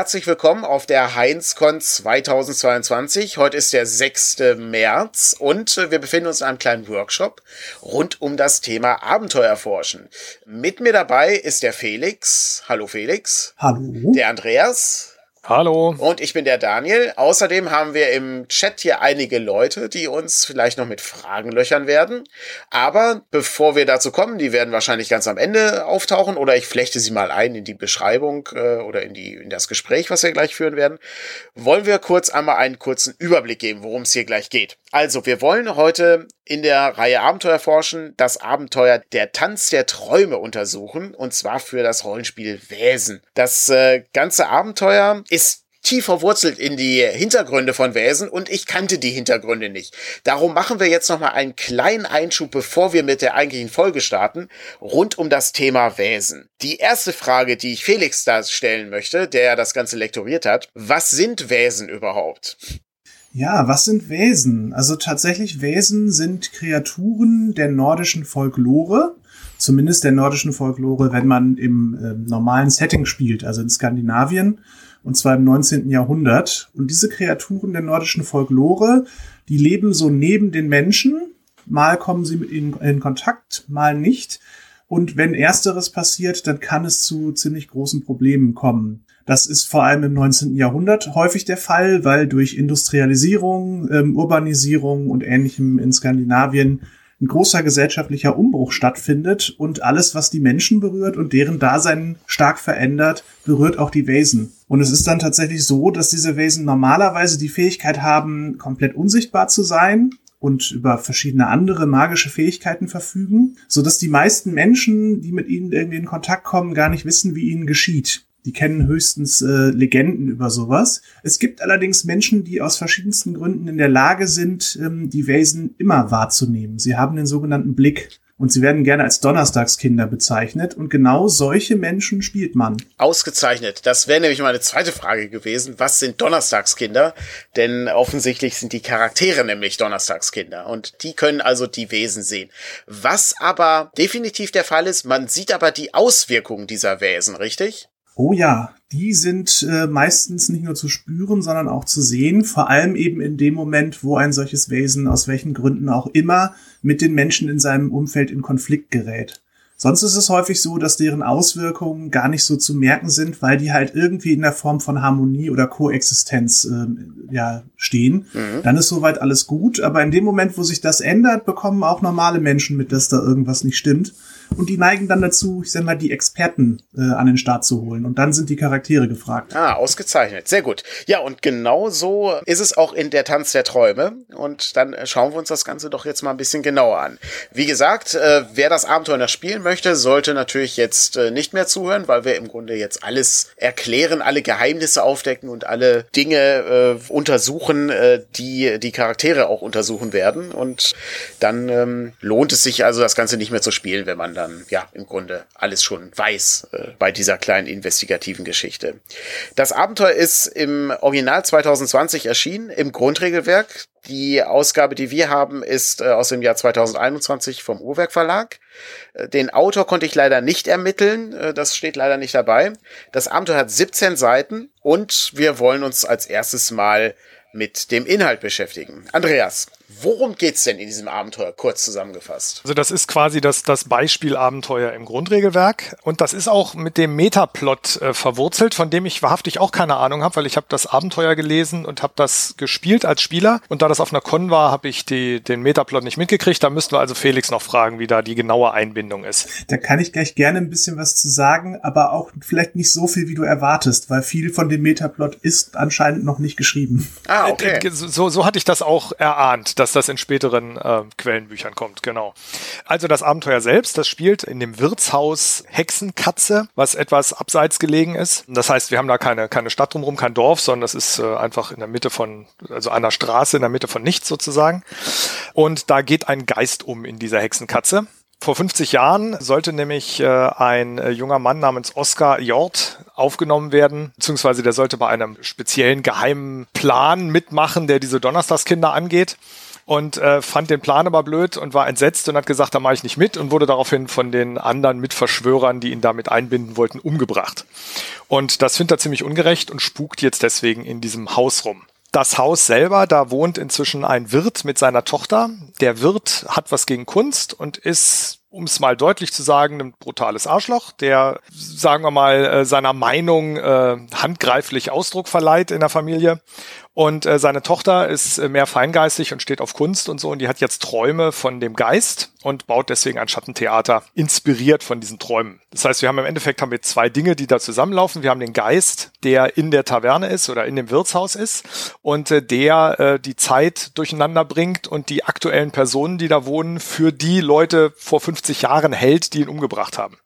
herzlich willkommen auf der HeinzCon 2022. Heute ist der 6. März und wir befinden uns in einem kleinen Workshop rund um das Thema Abenteuerforschen. Mit mir dabei ist der Felix. Hallo Felix. Hallo. Der Andreas. Hallo. Und ich bin der Daniel. Außerdem haben wir im Chat hier einige Leute, die uns vielleicht noch mit Fragen löchern werden. Aber bevor wir dazu kommen, die werden wahrscheinlich ganz am Ende auftauchen oder ich flechte sie mal ein in die Beschreibung äh, oder in, die, in das Gespräch, was wir gleich führen werden, wollen wir kurz einmal einen kurzen Überblick geben, worum es hier gleich geht. Also, wir wollen heute in der Reihe Abenteuer forschen, das Abenteuer Der Tanz der Träume untersuchen, und zwar für das Rollenspiel Wesen. Das äh, ganze Abenteuer ist tief verwurzelt in die Hintergründe von Wesen und ich kannte die Hintergründe nicht. Darum machen wir jetzt nochmal einen kleinen Einschub, bevor wir mit der eigentlichen Folge starten, rund um das Thema Wesen. Die erste Frage, die ich Felix da stellen möchte, der das Ganze lektoriert hat, was sind Wesen überhaupt? Ja, was sind Wesen? Also tatsächlich Wesen sind Kreaturen der nordischen Folklore, zumindest der nordischen Folklore, wenn man im äh, normalen Setting spielt, also in Skandinavien, und zwar im 19. Jahrhundert. Und diese Kreaturen der nordischen Folklore, die leben so neben den Menschen, mal kommen sie mit ihnen in Kontakt, mal nicht. Und wenn ersteres passiert, dann kann es zu ziemlich großen Problemen kommen. Das ist vor allem im 19. Jahrhundert häufig der Fall, weil durch Industrialisierung, ähm, Urbanisierung und ähnlichem in Skandinavien ein großer gesellschaftlicher Umbruch stattfindet und alles, was die Menschen berührt und deren Dasein stark verändert, berührt auch die Wesen. Und es ist dann tatsächlich so, dass diese Wesen normalerweise die Fähigkeit haben, komplett unsichtbar zu sein und über verschiedene andere magische Fähigkeiten verfügen, so dass die meisten Menschen, die mit ihnen irgendwie in Kontakt kommen, gar nicht wissen, wie ihnen geschieht. Die kennen höchstens äh, Legenden über sowas. Es gibt allerdings Menschen, die aus verschiedensten Gründen in der Lage sind, ähm, die Wesen immer wahrzunehmen. Sie haben den sogenannten Blick. Und sie werden gerne als Donnerstagskinder bezeichnet. Und genau solche Menschen spielt man. Ausgezeichnet. Das wäre nämlich meine zweite Frage gewesen. Was sind Donnerstagskinder? Denn offensichtlich sind die Charaktere nämlich Donnerstagskinder. Und die können also die Wesen sehen. Was aber definitiv der Fall ist, man sieht aber die Auswirkungen dieser Wesen, richtig? Oh ja, die sind äh, meistens nicht nur zu spüren, sondern auch zu sehen, vor allem eben in dem Moment, wo ein solches Wesen aus welchen Gründen auch immer mit den Menschen in seinem Umfeld in Konflikt gerät. Sonst ist es häufig so, dass deren Auswirkungen gar nicht so zu merken sind, weil die halt irgendwie in der Form von Harmonie oder Koexistenz äh, ja, stehen. Mhm. Dann ist soweit alles gut, aber in dem Moment, wo sich das ändert, bekommen auch normale Menschen mit, dass da irgendwas nicht stimmt und die neigen dann dazu, ich sag mal, die Experten äh, an den Start zu holen. Und dann sind die Charaktere gefragt. Ah, ausgezeichnet. Sehr gut. Ja, und genau so ist es auch in der Tanz der Träume. Und dann äh, schauen wir uns das Ganze doch jetzt mal ein bisschen genauer an. Wie gesagt, äh, wer das Abenteuer noch spielen möchte, sollte natürlich jetzt äh, nicht mehr zuhören, weil wir im Grunde jetzt alles erklären, alle Geheimnisse aufdecken und alle Dinge äh, untersuchen, äh, die die Charaktere auch untersuchen werden. Und dann ähm, lohnt es sich also, das Ganze nicht mehr zu spielen, wenn man dann ja im Grunde alles schon weiß äh, bei dieser kleinen investigativen Geschichte. Das Abenteuer ist im Original 2020 erschienen, im Grundregelwerk. Die Ausgabe, die wir haben, ist äh, aus dem Jahr 2021 vom Uhrwerk Verlag. Äh, den Autor konnte ich leider nicht ermitteln, äh, das steht leider nicht dabei. Das Abenteuer hat 17 Seiten und wir wollen uns als erstes mal mit dem Inhalt beschäftigen. Andreas, Worum geht's denn in diesem Abenteuer, kurz zusammengefasst? Also das ist quasi das, das Beispielabenteuer im Grundregelwerk und das ist auch mit dem Metaplot äh, verwurzelt, von dem ich wahrhaftig auch keine Ahnung habe, weil ich habe das Abenteuer gelesen und habe das gespielt als Spieler und da das auf einer Con war, habe ich die, den Metaplot nicht mitgekriegt. Da müssten wir also Felix noch fragen, wie da die genaue Einbindung ist. Da kann ich gleich gerne ein bisschen was zu sagen, aber auch vielleicht nicht so viel, wie du erwartest, weil viel von dem Metaplot ist anscheinend noch nicht geschrieben. Ah, okay. Äh, so, so hatte ich das auch erahnt dass das in späteren äh, Quellenbüchern kommt, genau. Also das Abenteuer selbst, das spielt in dem Wirtshaus Hexenkatze, was etwas abseits gelegen ist. Das heißt, wir haben da keine, keine Stadt drumherum, kein Dorf, sondern das ist äh, einfach in der Mitte von, also einer Straße in der Mitte von nichts sozusagen. Und da geht ein Geist um in dieser Hexenkatze. Vor 50 Jahren sollte nämlich äh, ein äh, junger Mann namens Oskar Jort aufgenommen werden, beziehungsweise der sollte bei einem speziellen geheimen Plan mitmachen, der diese Donnerstagskinder angeht und äh, fand den Plan aber blöd und war entsetzt und hat gesagt, da mache ich nicht mit und wurde daraufhin von den anderen Mitverschwörern, die ihn damit einbinden wollten, umgebracht. Und das findet er ziemlich ungerecht und spukt jetzt deswegen in diesem Haus rum. Das Haus selber, da wohnt inzwischen ein Wirt mit seiner Tochter. Der Wirt hat was gegen Kunst und ist um es mal deutlich zu sagen, ein brutales Arschloch, der, sagen wir mal, äh, seiner Meinung äh, handgreiflich Ausdruck verleiht in der Familie. Und äh, seine Tochter ist äh, mehr feingeistig und steht auf Kunst und so. Und die hat jetzt Träume von dem Geist und baut deswegen ein Schattentheater, inspiriert von diesen Träumen. Das heißt, wir haben im Endeffekt haben wir zwei Dinge, die da zusammenlaufen. Wir haben den Geist, der in der Taverne ist oder in dem Wirtshaus ist und äh, der äh, die Zeit durcheinander bringt und die aktuellen Personen, die da wohnen, für die Leute vor 50 Jahren hält, die ihn umgebracht haben.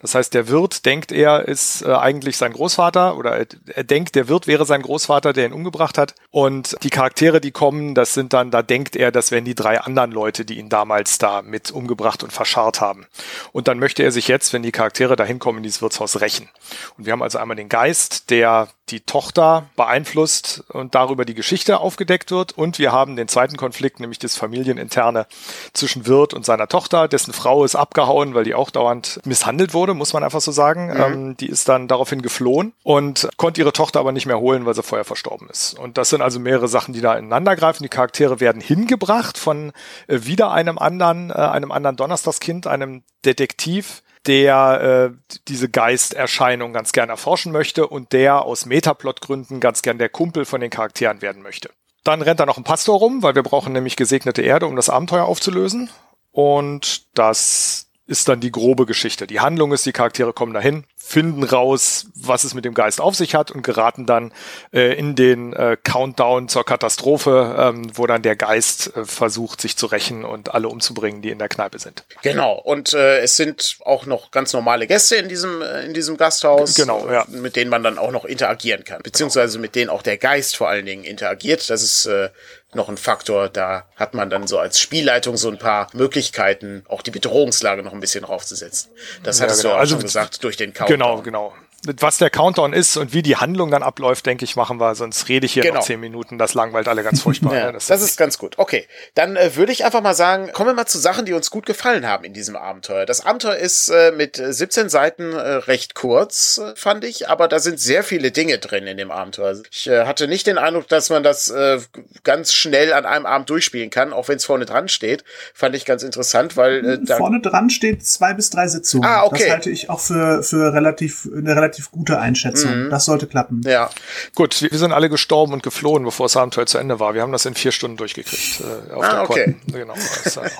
Das heißt, der Wirt denkt, er ist äh, eigentlich sein Großvater oder er, er denkt, der Wirt wäre sein Großvater, der ihn umgebracht hat und die Charaktere, die kommen, das sind dann, da denkt er, das wären die drei anderen Leute, die ihn damals da mit umgebracht und verscharrt haben. Und dann möchte er sich jetzt, wenn die Charaktere dahin kommen, in dieses Wirtshaus rächen. Und wir haben also einmal den Geist, der die Tochter beeinflusst und darüber die Geschichte aufgedeckt wird. Und wir haben den zweiten Konflikt, nämlich das familieninterne zwischen Wirt und seiner Tochter. Dessen Frau ist abgehauen, weil die auch dauernd misshandelt wurde, muss man einfach so sagen. Mhm. Ähm, die ist dann daraufhin geflohen und konnte ihre Tochter aber nicht mehr holen, weil sie vorher verstorben ist. Und das sind also mehrere Sachen, die da ineinander greifen. Die Charaktere werden hingebracht von äh, wieder einem anderen, äh, einem anderen Donnerstagskind, einem Detektiv, der äh, diese Geisterscheinung ganz gern erforschen möchte und der aus Metaplot-Gründen ganz gern der Kumpel von den Charakteren werden möchte. Dann rennt da noch ein Pastor rum, weil wir brauchen nämlich gesegnete Erde, um das Abenteuer aufzulösen. Und das ist dann die grobe Geschichte. Die Handlung ist, die Charaktere kommen dahin, finden raus, was es mit dem Geist auf sich hat und geraten dann äh, in den äh, Countdown zur Katastrophe, ähm, wo dann der Geist äh, versucht, sich zu rächen und alle umzubringen, die in der Kneipe sind. Genau. Und äh, es sind auch noch ganz normale Gäste in diesem äh, in diesem Gasthaus, genau, ja. mit denen man dann auch noch interagieren kann, beziehungsweise mit denen auch der Geist vor allen Dingen interagiert. Das ist äh, noch ein Faktor. Da hat man dann so als Spielleitung so ein paar Möglichkeiten, auch die Bedrohungslage noch ein bisschen raufzusetzen. Das hattest ja, genau. du auch also, schon gesagt, durch den Countdown. Genau, genau was der Countdown ist und wie die Handlung dann abläuft, denke ich, machen wir, sonst rede ich hier genau. noch zehn Minuten. Das langweilt alle ganz furchtbar. ja, das, das, ist ganz gut. Okay, dann äh, würde ich einfach mal sagen, kommen wir mal zu Sachen, die uns gut gefallen haben in diesem Abenteuer. Das Abenteuer ist äh, mit 17 Seiten äh, recht kurz, äh, fand ich, aber da sind sehr viele Dinge drin in dem Abenteuer. Ich äh, hatte nicht den Eindruck, dass man das äh, ganz schnell an einem Abend durchspielen kann, auch wenn es vorne dran steht. Fand ich ganz interessant, weil äh, da vorne dran steht zwei bis drei Sitzungen. Ah, okay. Das halte ich auch für, für relativ, eine relativ gute Einschätzung. Mhm. Das sollte klappen. Ja. Gut, wir sind alle gestorben und geflohen, bevor das Abenteuer zu Ende war. Wir haben das in vier Stunden durchgekriegt. Äh, auf ah, okay. Genau,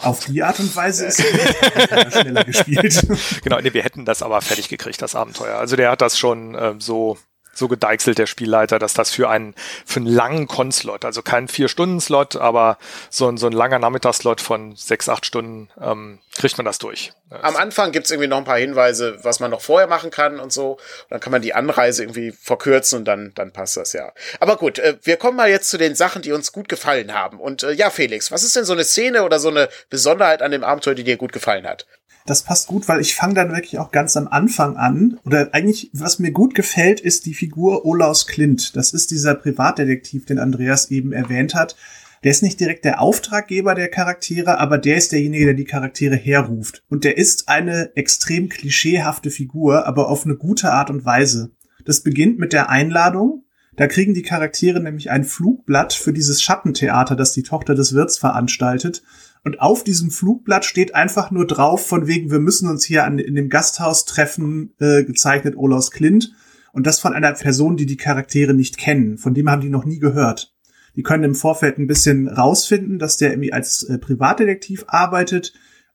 auf die Art und Weise ist es schneller gespielt. genau, nee, wir hätten das aber fertig gekriegt, das Abenteuer. Also der hat das schon äh, so so gedeichselt der Spielleiter, dass das für einen für einen langen Con-Slot, also kein vier Stunden Slot, aber so ein so ein langer Nachmittagsslot von sechs acht Stunden ähm, kriegt man das durch. Am Anfang gibt's irgendwie noch ein paar Hinweise, was man noch vorher machen kann und so. Und dann kann man die Anreise irgendwie verkürzen und dann dann passt das ja. Aber gut, äh, wir kommen mal jetzt zu den Sachen, die uns gut gefallen haben. Und äh, ja, Felix, was ist denn so eine Szene oder so eine Besonderheit an dem Abenteuer, die dir gut gefallen hat? Das passt gut, weil ich fange dann wirklich auch ganz am Anfang an. Oder eigentlich, was mir gut gefällt, ist die Figur Olaus Klint. Das ist dieser Privatdetektiv, den Andreas eben erwähnt hat. Der ist nicht direkt der Auftraggeber der Charaktere, aber der ist derjenige, der die Charaktere herruft. Und der ist eine extrem klischeehafte Figur, aber auf eine gute Art und Weise. Das beginnt mit der Einladung. Da kriegen die Charaktere nämlich ein Flugblatt für dieses Schattentheater, das die Tochter des Wirts veranstaltet. Und auf diesem Flugblatt steht einfach nur drauf, von wegen, wir müssen uns hier an, in dem Gasthaus treffen, äh, gezeichnet Olaus Klint. Und das von einer Person, die die Charaktere nicht kennen. Von dem haben die noch nie gehört. Die können im Vorfeld ein bisschen rausfinden, dass der irgendwie als äh, Privatdetektiv arbeitet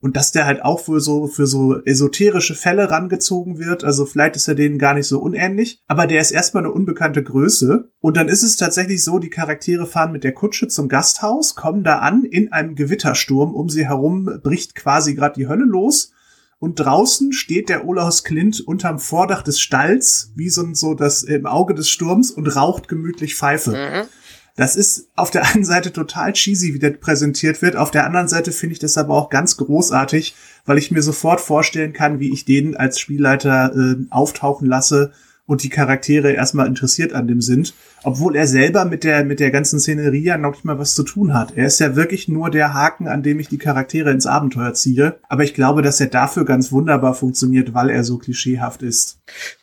und dass der halt auch wohl so für so esoterische Fälle rangezogen wird. Also vielleicht ist er denen gar nicht so unähnlich. Aber der ist erstmal eine unbekannte Größe. Und dann ist es tatsächlich so, die Charaktere fahren mit der Kutsche zum Gasthaus, kommen da an in einem Gewittersturm. Um sie herum bricht quasi gerade die Hölle los. Und draußen steht der Olaus Klint unterm Vordach des Stalls, wie so, so das im Auge des Sturms und raucht gemütlich Pfeife. Mhm. Das ist auf der einen Seite total cheesy, wie das präsentiert wird. Auf der anderen Seite finde ich das aber auch ganz großartig, weil ich mir sofort vorstellen kann, wie ich den als Spielleiter äh, auftauchen lasse und die Charaktere erstmal interessiert an dem sind, obwohl er selber mit der mit der ganzen Szenerie ja noch nicht mal was zu tun hat. Er ist ja wirklich nur der Haken, an dem ich die Charaktere ins Abenteuer ziehe, aber ich glaube, dass er dafür ganz wunderbar funktioniert, weil er so klischeehaft ist.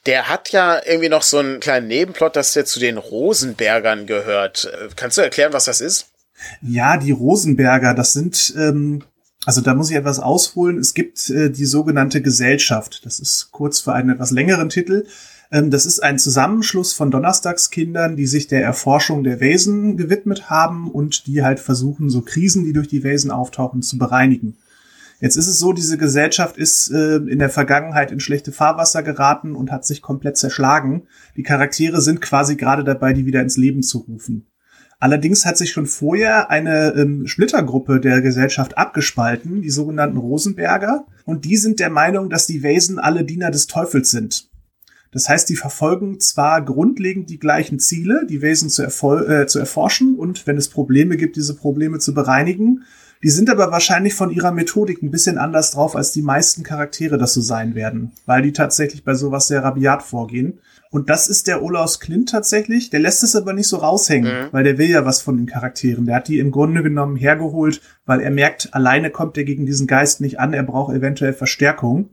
Der hat ja irgendwie noch so einen kleinen Nebenplot, dass der zu den Rosenbergern gehört. Kannst du erklären, was das ist? Ja, die Rosenberger, das sind ähm, also da muss ich etwas ausholen. Es gibt äh, die sogenannte Gesellschaft. Das ist kurz für einen etwas längeren Titel. Ähm, das ist ein Zusammenschluss von Donnerstagskindern, die sich der Erforschung der Wesen gewidmet haben und die halt versuchen, so Krisen, die durch die Wesen auftauchen, zu bereinigen. Jetzt ist es so, diese Gesellschaft ist äh, in der Vergangenheit in schlechte Fahrwasser geraten und hat sich komplett zerschlagen. Die Charaktere sind quasi gerade dabei, die wieder ins Leben zu rufen. Allerdings hat sich schon vorher eine ähm, Splittergruppe der Gesellschaft abgespalten, die sogenannten Rosenberger, und die sind der Meinung, dass die Wesen alle Diener des Teufels sind. Das heißt, die verfolgen zwar grundlegend die gleichen Ziele, die Wesen zu, äh, zu erforschen und wenn es Probleme gibt, diese Probleme zu bereinigen. Die sind aber wahrscheinlich von ihrer Methodik ein bisschen anders drauf, als die meisten Charaktere das so sein werden, weil die tatsächlich bei sowas sehr rabiat vorgehen. Und das ist der Olaus Klint tatsächlich. Der lässt es aber nicht so raushängen, mhm. weil der will ja was von den Charakteren. Der hat die im Grunde genommen hergeholt, weil er merkt, alleine kommt er gegen diesen Geist nicht an, er braucht eventuell Verstärkung.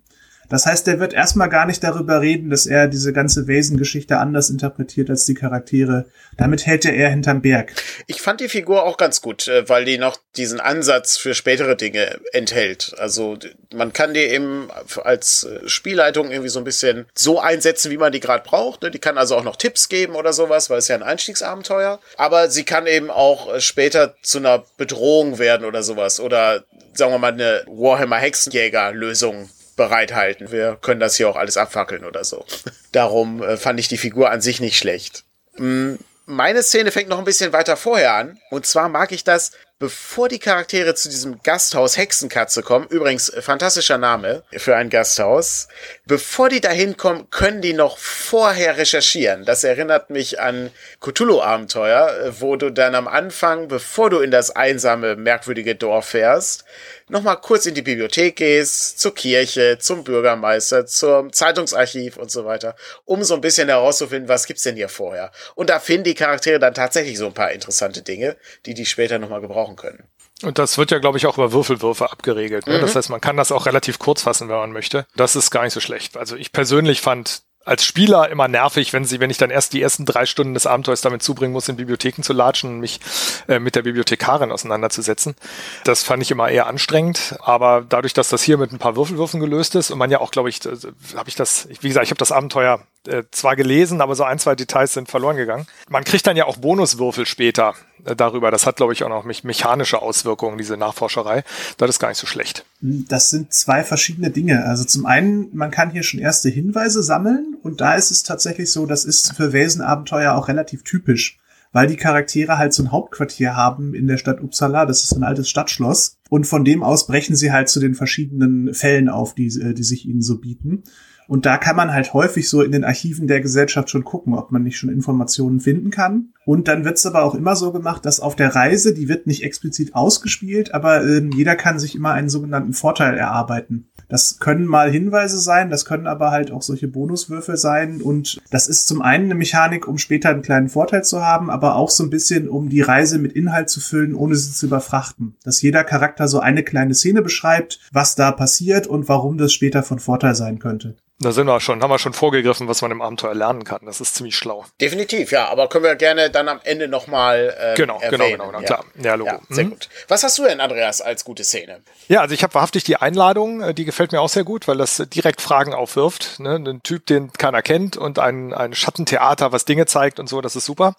Das heißt, er wird erstmal gar nicht darüber reden, dass er diese ganze Wesengeschichte anders interpretiert als die Charaktere. Damit hält er eher hinterm Berg. Ich fand die Figur auch ganz gut, äh, weil die noch diesen Ansatz für spätere Dinge enthält. Also man kann die eben als äh, Spielleitung irgendwie so ein bisschen so einsetzen, wie man die gerade braucht. Ne? Die kann also auch noch Tipps geben oder sowas, weil es ja ein Einstiegsabenteuer. Aber sie kann eben auch äh, später zu einer Bedrohung werden oder sowas. Oder sagen wir mal eine Warhammer Hexenjäger Lösung bereithalten. Wir können das hier auch alles abfackeln oder so. Darum äh, fand ich die Figur an sich nicht schlecht. Mm, meine Szene fängt noch ein bisschen weiter vorher an. Und zwar mag ich das, bevor die Charaktere zu diesem Gasthaus Hexenkatze kommen, übrigens äh, fantastischer Name für ein Gasthaus, bevor die dahin kommen, können die noch vorher recherchieren. Das erinnert mich an Cthulhu-Abenteuer, äh, wo du dann am Anfang, bevor du in das einsame, merkwürdige Dorf fährst, nochmal kurz in die Bibliothek gehst, zur Kirche, zum Bürgermeister, zum Zeitungsarchiv und so weiter, um so ein bisschen herauszufinden, was gibt's denn hier vorher. Und da finden die Charaktere dann tatsächlich so ein paar interessante Dinge, die die später nochmal gebrauchen können. Und das wird ja, glaube ich, auch über Würfelwürfe abgeregelt. Ne? Mhm. Das heißt, man kann das auch relativ kurz fassen, wenn man möchte. Das ist gar nicht so schlecht. Also ich persönlich fand als Spieler immer nervig, wenn sie, wenn ich dann erst die ersten drei Stunden des Abenteuers damit zubringen muss, in Bibliotheken zu latschen und mich äh, mit der Bibliothekarin auseinanderzusetzen. Das fand ich immer eher anstrengend. Aber dadurch, dass das hier mit ein paar Würfelwürfen gelöst ist und man ja auch, glaube ich, äh, habe ich das, wie gesagt, ich habe das Abenteuer äh, zwar gelesen, aber so ein, zwei Details sind verloren gegangen. Man kriegt dann ja auch Bonuswürfel später äh, darüber. Das hat, glaube ich, auch noch mechanische Auswirkungen, diese Nachforscherei. Das ist gar nicht so schlecht. Das sind zwei verschiedene Dinge. Also zum einen, man kann hier schon erste Hinweise sammeln und da ist es tatsächlich so, das ist für Wesenabenteuer auch relativ typisch weil die Charaktere halt so ein Hauptquartier haben in der Stadt Uppsala. Das ist ein altes Stadtschloss. Und von dem aus brechen sie halt zu den verschiedenen Fällen auf, die, äh, die sich ihnen so bieten. Und da kann man halt häufig so in den Archiven der Gesellschaft schon gucken, ob man nicht schon Informationen finden kann. Und dann wird es aber auch immer so gemacht, dass auf der Reise, die wird nicht explizit ausgespielt, aber äh, jeder kann sich immer einen sogenannten Vorteil erarbeiten. Das können mal Hinweise sein, das können aber halt auch solche Bonuswürfel sein. Und das ist zum einen eine Mechanik, um später einen kleinen Vorteil zu haben, aber auch so ein bisschen, um die Reise mit Inhalt zu füllen, ohne sie zu überfrachten. Dass jeder Charakter so eine kleine Szene beschreibt, was da passiert und warum das später von Vorteil sein könnte. Da sind wir schon, haben wir schon vorgegriffen, was man im Abenteuer lernen kann. Das ist ziemlich schlau. Definitiv, ja. Aber können wir gerne dann am Ende nochmal ähm, genau, genau. Genau, genau, ja. klar. Ja, Logo. Ja, sehr mhm. gut. Was hast du denn, Andreas, als gute Szene? Ja, also ich habe wahrhaftig die Einladung, äh, die gefällt mir auch sehr gut, weil das direkt Fragen aufwirft. Ne? Ein Typ, den keiner kennt und ein, ein Schattentheater, was Dinge zeigt und so, das ist super.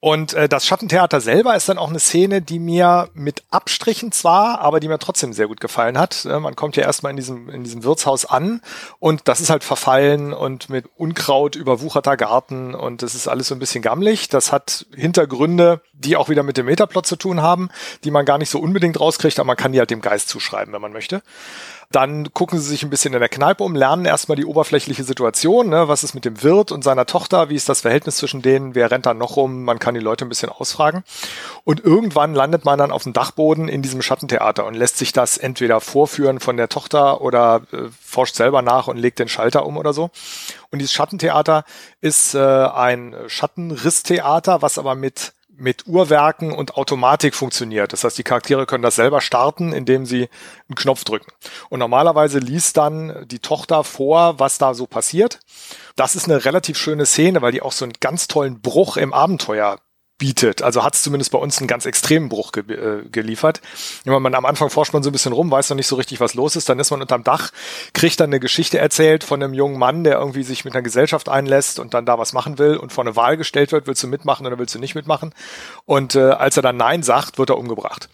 Und äh, das Schattentheater selber ist dann auch eine Szene, die mir mit Abstrichen zwar, aber die mir trotzdem sehr gut gefallen hat. Äh, man kommt ja erstmal in diesem, in diesem Wirtshaus an und das ist halt verfallen und mit Unkraut überwucherter Garten und das ist alles so ein bisschen gammelig. Das hat Hintergründe, die auch wieder mit dem Metaplot zu tun haben, die man gar nicht so unbedingt rauskriegt, aber man kann die halt dem Geist zuschreiben, wenn man möchte. Dann gucken sie sich ein bisschen in der Kneipe um, lernen erstmal die oberflächliche Situation. Ne? Was ist mit dem Wirt und seiner Tochter? Wie ist das Verhältnis zwischen denen? Wer rennt da noch rum? Man kann die Leute ein bisschen ausfragen. Und irgendwann landet man dann auf dem Dachboden in diesem Schattentheater und lässt sich das entweder vorführen von der Tochter oder äh, forscht selber nach und legt den Schalter um oder so. Und dieses Schattentheater ist äh, ein Schattenrisstheater, was aber mit mit Uhrwerken und Automatik funktioniert. Das heißt, die Charaktere können das selber starten, indem sie einen Knopf drücken. Und normalerweise liest dann die Tochter vor, was da so passiert. Das ist eine relativ schöne Szene, weil die auch so einen ganz tollen Bruch im Abenteuer bietet. Also hat es zumindest bei uns einen ganz extremen Bruch ge äh, geliefert. Wenn man am Anfang forscht man so ein bisschen rum, weiß noch nicht so richtig, was los ist, dann ist man unterm Dach, kriegt dann eine Geschichte erzählt von einem jungen Mann, der irgendwie sich mit einer Gesellschaft einlässt und dann da was machen will und vor eine Wahl gestellt wird, willst du mitmachen oder willst du nicht mitmachen? Und äh, als er dann Nein sagt, wird er umgebracht.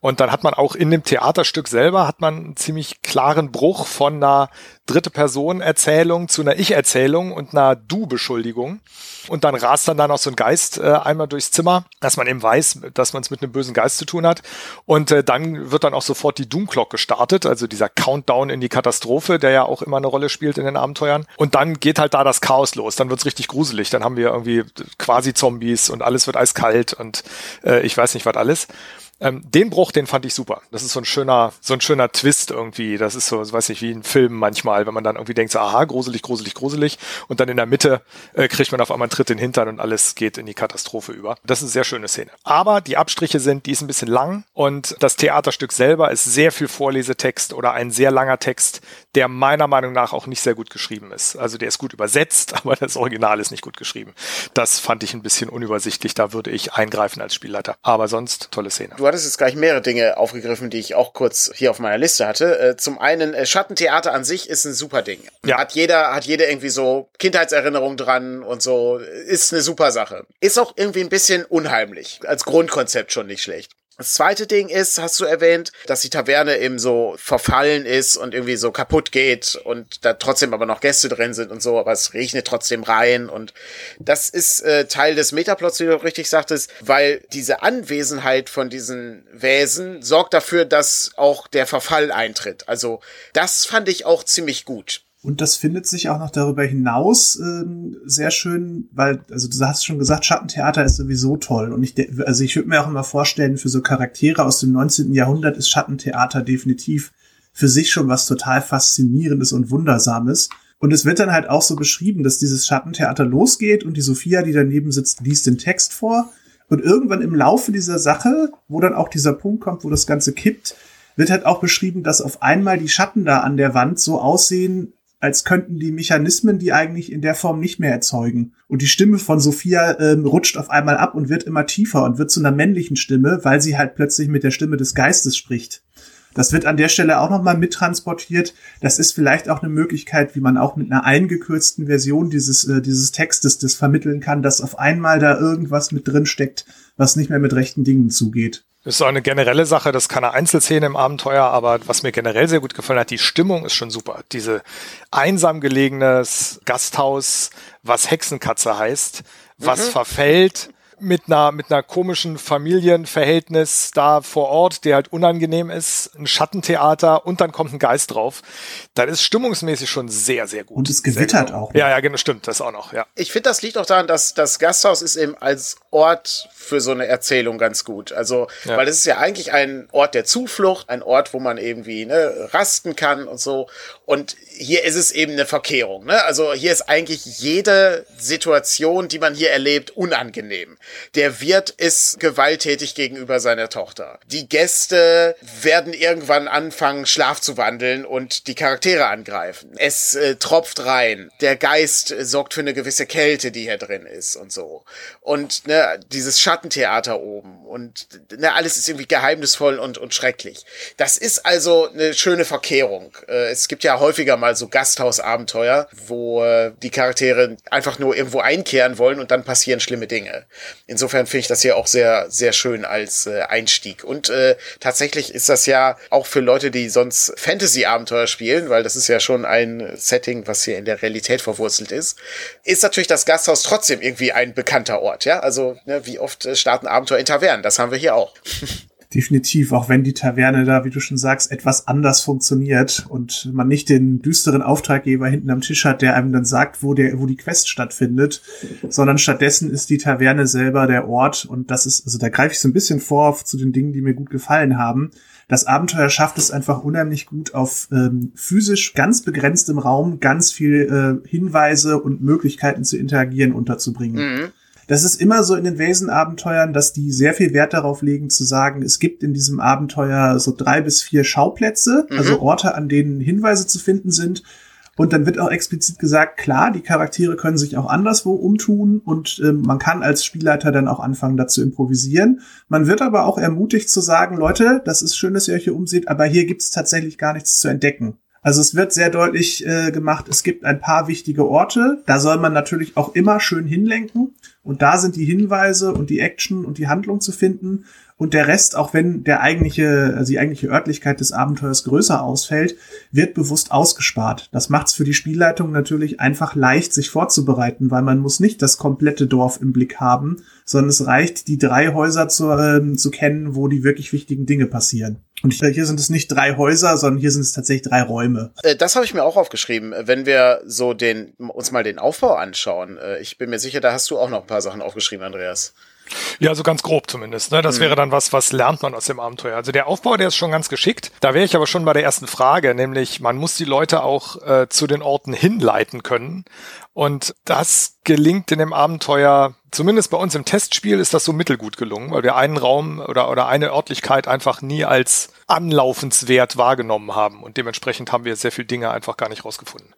Und dann hat man auch in dem Theaterstück selber hat man einen ziemlich klaren Bruch von einer dritte Person Erzählung zu einer Ich-Erzählung und einer Du-Beschuldigung. Und dann rast dann da noch so ein Geist äh, einmal durchs Zimmer, dass man eben weiß, dass man es mit einem bösen Geist zu tun hat. Und äh, dann wird dann auch sofort die Doom Clock gestartet, also dieser Countdown in die Katastrophe, der ja auch immer eine Rolle spielt in den Abenteuern. Und dann geht halt da das Chaos los. Dann wird's richtig gruselig. Dann haben wir irgendwie quasi Zombies und alles wird eiskalt und äh, ich weiß nicht was alles. Ähm, den Bruch, den fand ich super. Das ist so ein schöner, so ein schöner Twist irgendwie. Das ist so, weiß nicht, wie ein Film manchmal, wenn man dann irgendwie denkt, so, aha, gruselig, gruselig, gruselig. Und dann in der Mitte äh, kriegt man auf einmal einen Tritt in den Hintern und alles geht in die Katastrophe über. Das ist eine sehr schöne Szene. Aber die Abstriche sind, die ist ein bisschen lang und das Theaterstück selber ist sehr viel Vorlesetext oder ein sehr langer Text, der meiner Meinung nach auch nicht sehr gut geschrieben ist. Also der ist gut übersetzt, aber das Original ist nicht gut geschrieben. Das fand ich ein bisschen unübersichtlich. Da würde ich eingreifen als Spielleiter. Aber sonst tolle Szene. Du hattest jetzt gleich mehrere Dinge aufgegriffen, die ich auch kurz hier auf meiner Liste hatte. Äh, zum einen, äh, Schattentheater an sich ist ein super Ding. Ja. Hat jeder, hat jeder irgendwie so Kindheitserinnerung dran und so. Ist eine super Sache. Ist auch irgendwie ein bisschen unheimlich. Als Grundkonzept schon nicht schlecht. Das zweite Ding ist, hast du erwähnt, dass die Taverne eben so verfallen ist und irgendwie so kaputt geht und da trotzdem aber noch Gäste drin sind und so, aber es regnet trotzdem rein und das ist äh, Teil des Metaplots, wie du richtig sagtest, weil diese Anwesenheit von diesen Wesen sorgt dafür, dass auch der Verfall eintritt. Also das fand ich auch ziemlich gut. Und das findet sich auch noch darüber hinaus ähm, sehr schön, weil, also du hast schon gesagt, Schattentheater ist sowieso toll. Und ich, also ich würde mir auch immer vorstellen, für so Charaktere aus dem 19. Jahrhundert ist Schattentheater definitiv für sich schon was total Faszinierendes und Wundersames. Und es wird dann halt auch so beschrieben, dass dieses Schattentheater losgeht und die Sophia, die daneben sitzt, liest den Text vor. Und irgendwann im Laufe dieser Sache, wo dann auch dieser Punkt kommt, wo das Ganze kippt, wird halt auch beschrieben, dass auf einmal die Schatten da an der Wand so aussehen, als könnten die Mechanismen die eigentlich in der Form nicht mehr erzeugen. Und die Stimme von Sophia ähm, rutscht auf einmal ab und wird immer tiefer und wird zu einer männlichen Stimme, weil sie halt plötzlich mit der Stimme des Geistes spricht. Das wird an der Stelle auch nochmal mittransportiert. Das ist vielleicht auch eine Möglichkeit, wie man auch mit einer eingekürzten Version dieses, äh, dieses Textes das vermitteln kann, dass auf einmal da irgendwas mit drin steckt, was nicht mehr mit rechten Dingen zugeht. Das ist auch eine generelle Sache, das ist keine Einzelszene im Abenteuer, aber was mir generell sehr gut gefallen hat, die Stimmung ist schon super. Diese einsam gelegenes Gasthaus, was Hexenkatze heißt, was mhm. verfällt, mit einer, mit einer komischen Familienverhältnis da vor Ort, der halt unangenehm ist, ein Schattentheater und dann kommt ein Geist drauf. Das ist stimmungsmäßig schon sehr, sehr gut. Und es gewittert auch. Ja, ja, genau, stimmt, das auch noch, ja. Ich finde, das liegt auch daran, dass das Gasthaus ist eben als Ort für so eine Erzählung ganz gut. Also, ja. weil es ist ja eigentlich ein Ort der Zuflucht, ein Ort, wo man irgendwie ne, rasten kann und so. Und hier ist es eben eine Verkehrung. Ne? Also hier ist eigentlich jede Situation, die man hier erlebt, unangenehm. Der Wirt ist gewalttätig gegenüber seiner Tochter. Die Gäste werden irgendwann anfangen, Schlaf zu wandeln und die Charaktere angreifen. Es äh, tropft rein. Der Geist äh, sorgt für eine gewisse Kälte, die hier drin ist und so. Und ne, dieses Schattentheater oben und ne, alles ist irgendwie geheimnisvoll und, und schrecklich. Das ist also eine schöne Verkehrung. Äh, es gibt ja häufiger mal so Gasthausabenteuer, wo äh, die Charaktere einfach nur irgendwo einkehren wollen und dann passieren schlimme Dinge. Insofern finde ich das hier auch sehr, sehr schön als äh, Einstieg. Und äh, tatsächlich ist das ja auch für Leute, die sonst Fantasy-Abenteuer spielen, weil das ist ja schon ein Setting, was hier in der Realität verwurzelt ist, ist natürlich das Gasthaus trotzdem irgendwie ein bekannter Ort. Ja, also ne, wie oft äh, starten Abenteuer in Tavernen? Das haben wir hier auch. Definitiv, auch wenn die Taverne da, wie du schon sagst, etwas anders funktioniert und man nicht den düsteren Auftraggeber hinten am Tisch hat, der einem dann sagt, wo der, wo die Quest stattfindet, sondern stattdessen ist die Taverne selber der Ort und das ist, also da greife ich so ein bisschen vor zu den Dingen, die mir gut gefallen haben. Das Abenteuer schafft es einfach unheimlich gut auf ähm, physisch ganz begrenztem Raum ganz viel äh, Hinweise und Möglichkeiten zu interagieren unterzubringen. Mhm. Das ist immer so in den Wesen-Abenteuern, dass die sehr viel Wert darauf legen, zu sagen, es gibt in diesem Abenteuer so drei bis vier Schauplätze, mhm. also Orte, an denen Hinweise zu finden sind. Und dann wird auch explizit gesagt, klar, die Charaktere können sich auch anderswo umtun und äh, man kann als Spielleiter dann auch anfangen, dazu improvisieren. Man wird aber auch ermutigt zu sagen, Leute, das ist schön, dass ihr euch hier umseht, aber hier gibt es tatsächlich gar nichts zu entdecken. Also es wird sehr deutlich äh, gemacht, es gibt ein paar wichtige Orte. Da soll man natürlich auch immer schön hinlenken. Und da sind die Hinweise und die Action und die Handlung zu finden. Und der Rest, auch wenn der eigentliche, also die eigentliche Örtlichkeit des Abenteuers größer ausfällt, wird bewusst ausgespart. Das macht es für die Spielleitung natürlich einfach leicht, sich vorzubereiten, weil man muss nicht das komplette Dorf im Blick haben, sondern es reicht, die drei Häuser zu, äh, zu kennen, wo die wirklich wichtigen Dinge passieren. Und hier sind es nicht drei Häuser, sondern hier sind es tatsächlich drei Räume. Äh, das habe ich mir auch aufgeschrieben. Wenn wir so den, uns mal den Aufbau anschauen, äh, ich bin mir sicher, da hast du auch noch ein paar Sachen aufgeschrieben, Andreas. Ja, so ganz grob zumindest. Ne? Das mhm. wäre dann was, was lernt man aus dem Abenteuer. Also der Aufbau, der ist schon ganz geschickt. Da wäre ich aber schon bei der ersten Frage, nämlich man muss die Leute auch äh, zu den Orten hinleiten können. Und das gelingt in dem Abenteuer, zumindest bei uns im Testspiel ist das so mittelgut gelungen, weil wir einen Raum oder, oder eine Örtlichkeit einfach nie als anlaufenswert wahrgenommen haben. Und dementsprechend haben wir sehr viele Dinge einfach gar nicht rausgefunden.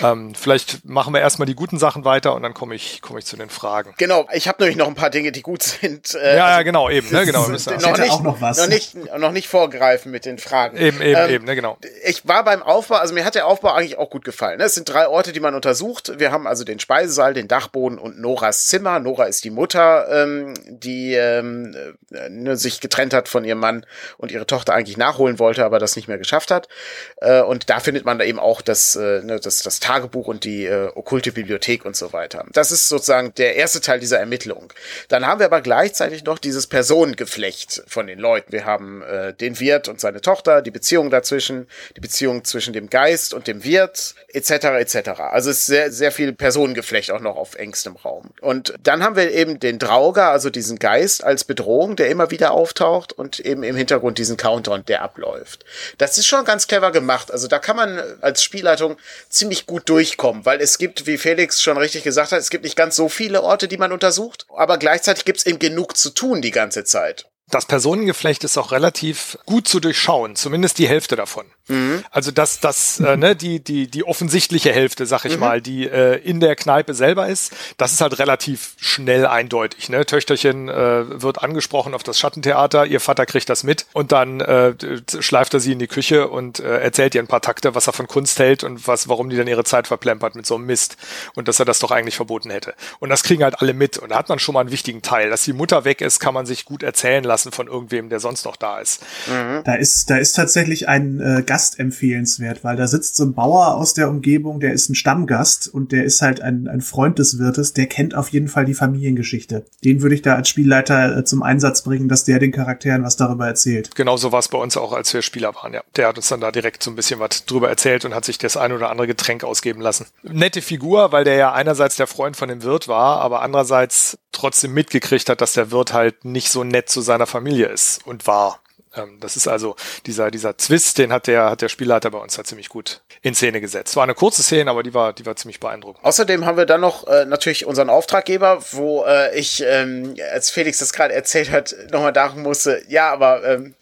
Ähm, vielleicht machen wir erstmal die guten Sachen weiter und dann komme ich, komme ich zu den Fragen. Genau, ich habe nämlich noch ein paar Dinge, die gut sind. Äh, ja, ja, genau, eben. Ne, genau, noch, nicht, auch noch, was. noch nicht, noch nicht vorgreifen mit den Fragen. Eben, eben, ähm, eben, ne, genau. Ich war beim Aufbau, also mir hat der Aufbau eigentlich auch gut gefallen. Ne? Es sind drei Orte, die man untersucht. Wir haben also den Speisesaal, den Dachboden und Noras Zimmer. Nora ist die Mutter, ähm, die ähm, äh, ne, sich getrennt hat von ihrem Mann und ihre Tochter eigentlich nachholen wollte, aber das nicht mehr geschafft hat. Äh, und da findet man da eben auch das, äh, ne, das, das Tagebuch und die äh, okkulte Bibliothek und so weiter. Das ist sozusagen der erste Teil dieser Ermittlung. Dann haben wir aber gleichzeitig noch dieses Personengeflecht von den Leuten. Wir haben äh, den Wirt und seine Tochter, die Beziehung dazwischen, die Beziehung zwischen dem Geist und dem Wirt, etc. etc. Also es ist sehr, sehr viel Personengeflecht auch noch auf engstem Raum. Und dann haben wir eben den Drauger, also diesen Geist als Bedrohung, der immer wieder auftaucht und eben im Hintergrund diesen Countdown, der abläuft. Das ist schon ganz clever gemacht. Also da kann man als Spielleitung ziemlich gut durchkommen, weil es gibt, wie Felix schon richtig gesagt hat, es gibt nicht ganz so viele Orte, die man untersucht, aber gleichzeitig gibt es eben genug zu tun die ganze Zeit. Das Personengeflecht ist auch relativ gut zu durchschauen, zumindest die Hälfte davon. Mhm. Also das, das, äh, ne, die, die, die offensichtliche Hälfte, sag ich mhm. mal, die äh, in der Kneipe selber ist, das ist halt relativ schnell eindeutig. Ne? Töchterchen äh, wird angesprochen auf das Schattentheater, ihr Vater kriegt das mit und dann äh, schleift er sie in die Küche und äh, erzählt ihr ein paar Takte, was er von Kunst hält und was, warum die dann ihre Zeit verplempert mit so einem Mist und dass er das doch eigentlich verboten hätte. Und das kriegen halt alle mit und da hat man schon mal einen wichtigen Teil. Dass die Mutter weg ist, kann man sich gut erzählen lassen von irgendwem, der sonst noch da ist. Mhm. Da ist, da ist tatsächlich ein äh, Gast empfehlenswert, weil da sitzt so ein Bauer aus der Umgebung, der ist ein Stammgast und der ist halt ein, ein Freund des Wirtes, der kennt auf jeden Fall die Familiengeschichte. Den würde ich da als Spielleiter äh, zum Einsatz bringen, dass der den Charakteren was darüber erzählt. Genau so war es bei uns auch, als wir Spieler waren, ja. Der hat uns dann da direkt so ein bisschen was drüber erzählt und hat sich das ein oder andere Getränk ausgeben lassen. Nette Figur, weil der ja einerseits der Freund von dem Wirt war, aber andererseits trotzdem mitgekriegt hat, dass der Wirt halt nicht so nett zu seiner Familie ist und war. Ähm, das ist also dieser, dieser Zwist, den hat der, hat der Spielleiter bei uns halt ziemlich gut in Szene gesetzt. War eine kurze Szene, aber die war, die war ziemlich beeindruckend. Außerdem haben wir dann noch äh, natürlich unseren Auftraggeber, wo äh, ich, ähm, als Felix das gerade erzählt hat, nochmal dachten musste, ja, aber ähm,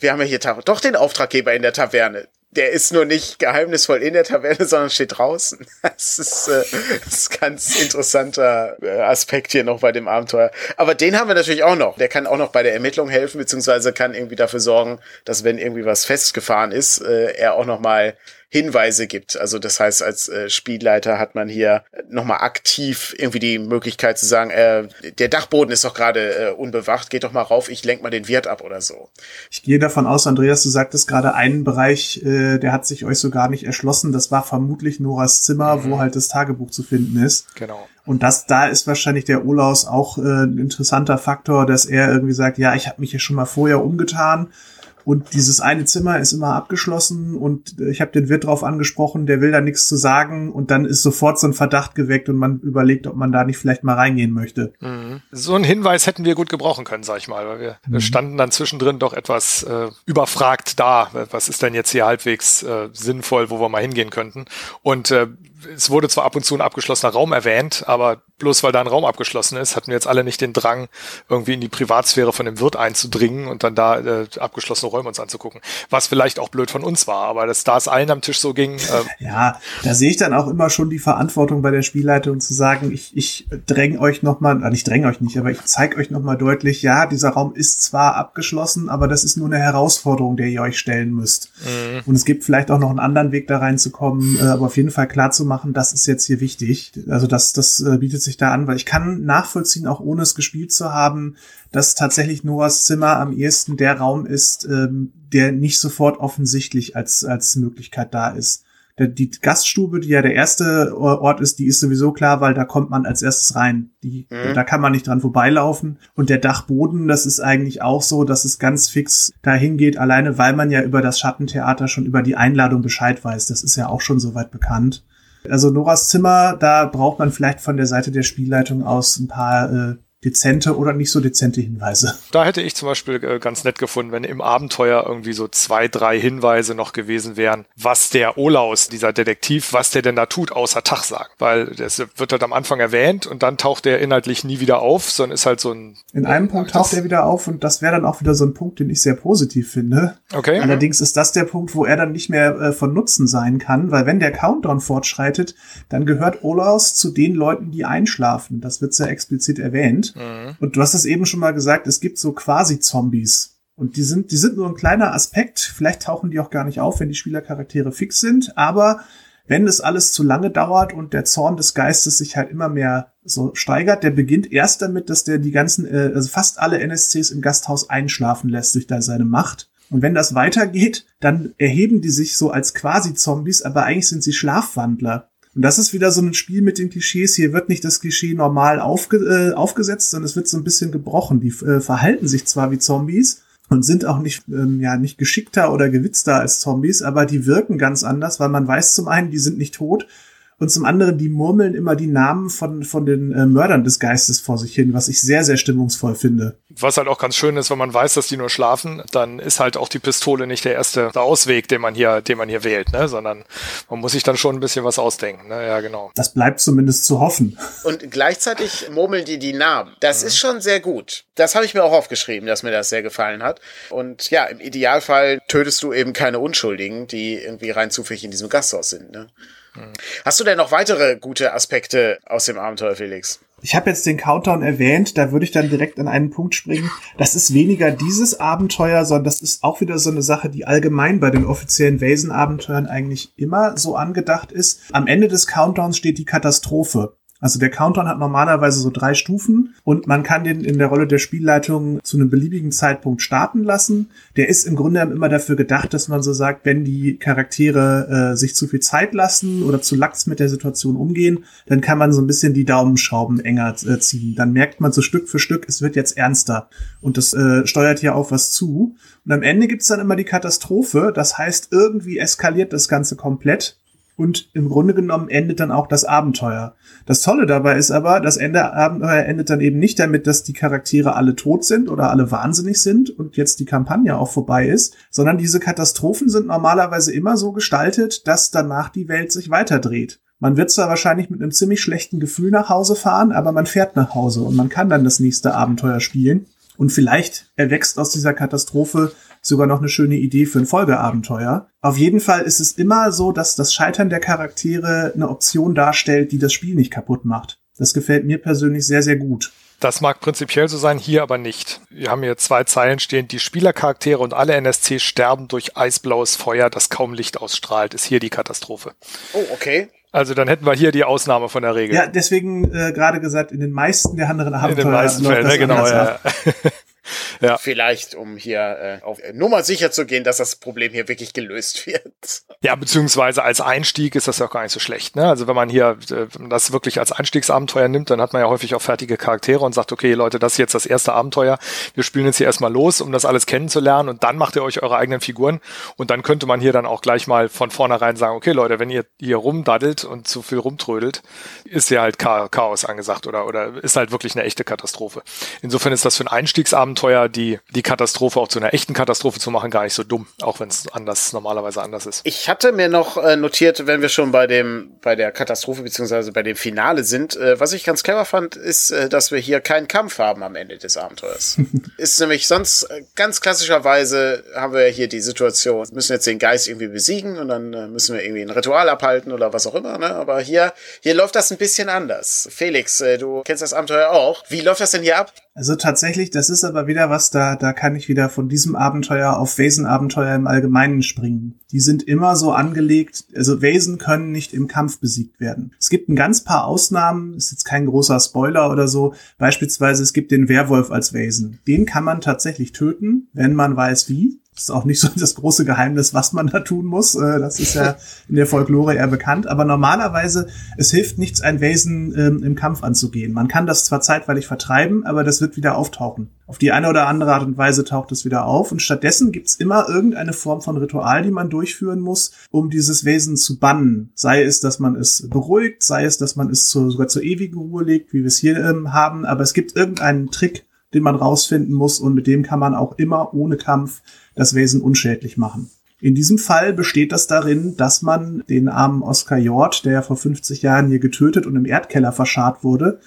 wir haben ja hier doch den Auftraggeber in der Taverne der ist nur nicht geheimnisvoll in der Taverne, sondern steht draußen. Das ist, äh, das ist ganz interessanter äh, Aspekt hier noch bei dem Abenteuer. Aber den haben wir natürlich auch noch. Der kann auch noch bei der Ermittlung helfen, beziehungsweise kann irgendwie dafür sorgen, dass wenn irgendwie was festgefahren ist, äh, er auch noch mal Hinweise gibt. Also das heißt, als äh, Spielleiter hat man hier nochmal aktiv irgendwie die Möglichkeit zu sagen, äh, der Dachboden ist doch gerade äh, unbewacht, geht doch mal rauf, ich lenk mal den Wirt ab oder so. Ich gehe davon aus, Andreas, du sagtest gerade einen Bereich, äh, der hat sich euch so gar nicht erschlossen. Das war vermutlich Noras Zimmer, mhm. wo halt das Tagebuch zu finden ist. Genau. Und das, da ist wahrscheinlich der Olaus auch äh, ein interessanter Faktor, dass er irgendwie sagt, ja, ich habe mich hier schon mal vorher umgetan und dieses eine Zimmer ist immer abgeschlossen und ich habe den Wirt drauf angesprochen, der will da nichts zu sagen und dann ist sofort so ein Verdacht geweckt und man überlegt, ob man da nicht vielleicht mal reingehen möchte. Mhm. So einen Hinweis hätten wir gut gebrauchen können, sag ich mal, weil wir, mhm. standen dann zwischendrin doch etwas äh, überfragt da. Was ist denn jetzt hier halbwegs äh, sinnvoll, wo wir mal hingehen könnten? Und äh, es wurde zwar ab und zu ein abgeschlossener Raum erwähnt, aber bloß weil da ein Raum abgeschlossen ist, hatten wir jetzt alle nicht den Drang, irgendwie in die Privatsphäre von dem Wirt einzudringen und dann da äh, abgeschlossene Räume uns anzugucken. Was vielleicht auch blöd von uns war, aber dass da es allen am Tisch so ging. Äh ja, da sehe ich dann auch immer schon die Verantwortung bei der Spielleitung zu sagen, ich, ich dränge euch nochmal, äh, ich dränge euch nicht, aber ich zeige euch nochmal deutlich, ja, dieser Raum ist zwar abgeschlossen, aber das ist nur eine Herausforderung, der ihr euch stellen müsst. Mhm. Und es gibt vielleicht auch noch einen anderen Weg da reinzukommen, äh, aber auf jeden Fall klar zu machen, das ist jetzt hier wichtig. Also das, das äh, bietet sich da an, weil ich kann nachvollziehen, auch ohne es gespielt zu haben, dass tatsächlich Noahs Zimmer am ehesten der Raum ist, ähm, der nicht sofort offensichtlich als, als Möglichkeit da ist. Die Gaststube, die ja der erste Ort ist, die ist sowieso klar, weil da kommt man als erstes rein. Die, mhm. Da kann man nicht dran vorbeilaufen. Und der Dachboden, das ist eigentlich auch so, dass es ganz fix dahin geht, alleine weil man ja über das Schattentheater schon über die Einladung Bescheid weiß. Das ist ja auch schon soweit bekannt. Also Noras Zimmer, da braucht man vielleicht von der Seite der Spielleitung aus ein paar äh, dezente oder nicht so dezente Hinweise. Da hätte ich zum Beispiel äh, ganz nett gefunden, wenn im Abenteuer irgendwie so zwei, drei Hinweise noch gewesen wären, was der Olaus, dieser Detektiv, was der denn da tut, außer Tag sagen. Weil das wird halt am Anfang erwähnt und dann taucht der inhaltlich nie wieder auf, sondern ist halt so ein... In einem Punkt taucht er wieder auf und das wäre dann auch wieder so ein Punkt, den ich sehr positiv finde. Okay. Allerdings ist das der Punkt, wo er dann nicht mehr äh, von Nutzen sein kann, weil wenn der Countdown fortschreitet, dann gehört Olaus zu den Leuten, die einschlafen. Das wird sehr explizit erwähnt. Mhm. Und du hast es eben schon mal gesagt, es gibt so quasi Zombies. Und die sind, die sind nur ein kleiner Aspekt. Vielleicht tauchen die auch gar nicht auf, wenn die Spielercharaktere fix sind. Aber wenn das alles zu lange dauert und der Zorn des Geistes sich halt immer mehr so steigert, der beginnt erst damit, dass der die ganzen, äh, also fast alle NSCs im Gasthaus einschlafen lässt durch seine Macht. Und wenn das weitergeht, dann erheben die sich so als quasi Zombies, aber eigentlich sind sie Schlafwandler. Und das ist wieder so ein Spiel mit den Klischees. Hier wird nicht das Klischee normal aufge äh, aufgesetzt, sondern es wird so ein bisschen gebrochen. Die äh, verhalten sich zwar wie Zombies und sind auch nicht, ähm, ja, nicht geschickter oder gewitzter als Zombies, aber die wirken ganz anders, weil man weiß zum einen, die sind nicht tot und zum anderen, die murmeln immer die Namen von, von den äh, Mördern des Geistes vor sich hin, was ich sehr, sehr stimmungsvoll finde. Was halt auch ganz schön ist, wenn man weiß, dass die nur schlafen, dann ist halt auch die Pistole nicht der erste Ausweg, den man hier, den man hier wählt, ne? sondern man muss sich dann schon ein bisschen was ausdenken. Ne? Ja, genau. Das bleibt zumindest zu hoffen. Und gleichzeitig murmeln die die Namen. Das mhm. ist schon sehr gut. Das habe ich mir auch aufgeschrieben, dass mir das sehr gefallen hat. Und ja, im Idealfall tötest du eben keine Unschuldigen, die irgendwie rein zufällig in diesem Gasthaus sind. Ne? Hast du denn noch weitere gute Aspekte aus dem Abenteuer, Felix? Ich habe jetzt den Countdown erwähnt, da würde ich dann direkt an einen Punkt springen. Das ist weniger dieses Abenteuer, sondern das ist auch wieder so eine Sache, die allgemein bei den offiziellen Vasen-Abenteuern eigentlich immer so angedacht ist. Am Ende des Countdowns steht die Katastrophe. Also der Countdown hat normalerweise so drei Stufen und man kann den in der Rolle der Spielleitung zu einem beliebigen Zeitpunkt starten lassen. Der ist im Grunde immer dafür gedacht, dass man so sagt, wenn die Charaktere äh, sich zu viel Zeit lassen oder zu lax mit der Situation umgehen, dann kann man so ein bisschen die Daumenschrauben enger äh, ziehen. Dann merkt man so Stück für Stück, es wird jetzt ernster und das äh, steuert hier auf was zu. Und am Ende gibt's dann immer die Katastrophe. Das heißt, irgendwie eskaliert das Ganze komplett und im Grunde genommen endet dann auch das Abenteuer. Das Tolle dabei ist aber, das Ende Abenteuer endet dann eben nicht damit, dass die Charaktere alle tot sind oder alle wahnsinnig sind und jetzt die Kampagne auch vorbei ist, sondern diese Katastrophen sind normalerweise immer so gestaltet, dass danach die Welt sich weiterdreht. Man wird zwar wahrscheinlich mit einem ziemlich schlechten Gefühl nach Hause fahren, aber man fährt nach Hause und man kann dann das nächste Abenteuer spielen. Und vielleicht erwächst aus dieser Katastrophe sogar noch eine schöne Idee für ein Folgeabenteuer. Auf jeden Fall ist es immer so, dass das Scheitern der Charaktere eine Option darstellt, die das Spiel nicht kaputt macht. Das gefällt mir persönlich sehr, sehr gut. Das mag prinzipiell so sein, hier aber nicht. Wir haben hier zwei Zeilen stehen, die Spielercharaktere und alle NSC sterben durch eisblaues Feuer, das kaum Licht ausstrahlt, ist hier die Katastrophe. Oh, okay. Also dann hätten wir hier die Ausnahme von der Regel. Ja, deswegen äh, gerade gesagt, in den meisten der anderen Abenteuer. In den meisten Fällen, ne, genau, ja. Ja. Vielleicht, um hier äh, auf Nummer sicher zu gehen, dass das Problem hier wirklich gelöst wird. Ja, beziehungsweise als Einstieg ist das ja auch gar nicht so schlecht. Ne? Also wenn man hier äh, das wirklich als Einstiegsabenteuer nimmt, dann hat man ja häufig auch fertige Charaktere und sagt, okay, Leute, das ist jetzt das erste Abenteuer. Wir spielen jetzt hier erstmal los, um das alles kennenzulernen und dann macht ihr euch eure eigenen Figuren und dann könnte man hier dann auch gleich mal von vornherein sagen, okay, Leute, wenn ihr hier rumdaddelt und zu viel rumtrödelt, ist ja halt Chaos angesagt oder, oder ist halt wirklich eine echte Katastrophe. Insofern ist das für ein Einstiegsabenteuer die, die Katastrophe auch zu einer echten Katastrophe zu machen, gar nicht so dumm, auch wenn es anders, normalerweise anders ist. Ich hatte mir noch äh, notiert, wenn wir schon bei dem, bei der Katastrophe beziehungsweise bei dem Finale sind, äh, was ich ganz clever fand, ist, äh, dass wir hier keinen Kampf haben am Ende des Abenteuers. ist nämlich sonst äh, ganz klassischerweise haben wir hier die Situation, wir müssen jetzt den Geist irgendwie besiegen und dann äh, müssen wir irgendwie ein Ritual abhalten oder was auch immer, ne? Aber hier, hier läuft das ein bisschen anders. Felix, äh, du kennst das Abenteuer auch. Wie läuft das denn hier ab? Also tatsächlich, das ist aber wieder was, da, da kann ich wieder von diesem Abenteuer auf Wesen-Abenteuer im Allgemeinen springen. Die sind immer so angelegt, also Wesen können nicht im Kampf besiegt werden. Es gibt ein ganz paar Ausnahmen, ist jetzt kein großer Spoiler oder so. Beispielsweise es gibt den Werwolf als Wesen. Den kann man tatsächlich töten, wenn man weiß wie. Das ist auch nicht so das große Geheimnis, was man da tun muss. Äh, das ist ja in der Folklore eher bekannt. Aber normalerweise, es hilft nichts, ein Wesen ähm, im Kampf anzugehen. Man kann das zwar zeitweilig vertreiben, aber das wird wieder auftauchen. Auf die eine oder andere Art und Weise taucht es wieder auf. Und stattdessen gibt's immer irgendeine Form von Ritual, die man durchführen muss, um dieses Wesen zu bannen. Sei es, dass man es beruhigt, sei es, dass man es zu, sogar zur ewigen Ruhe legt, wie wir es hier ähm, haben. Aber es gibt irgendeinen Trick, den man rausfinden muss und mit dem kann man auch immer ohne Kampf das Wesen unschädlich machen. In diesem Fall besteht das darin, dass man den armen Oscar Jord, der vor 50 Jahren hier getötet und im Erdkeller verscharrt wurde,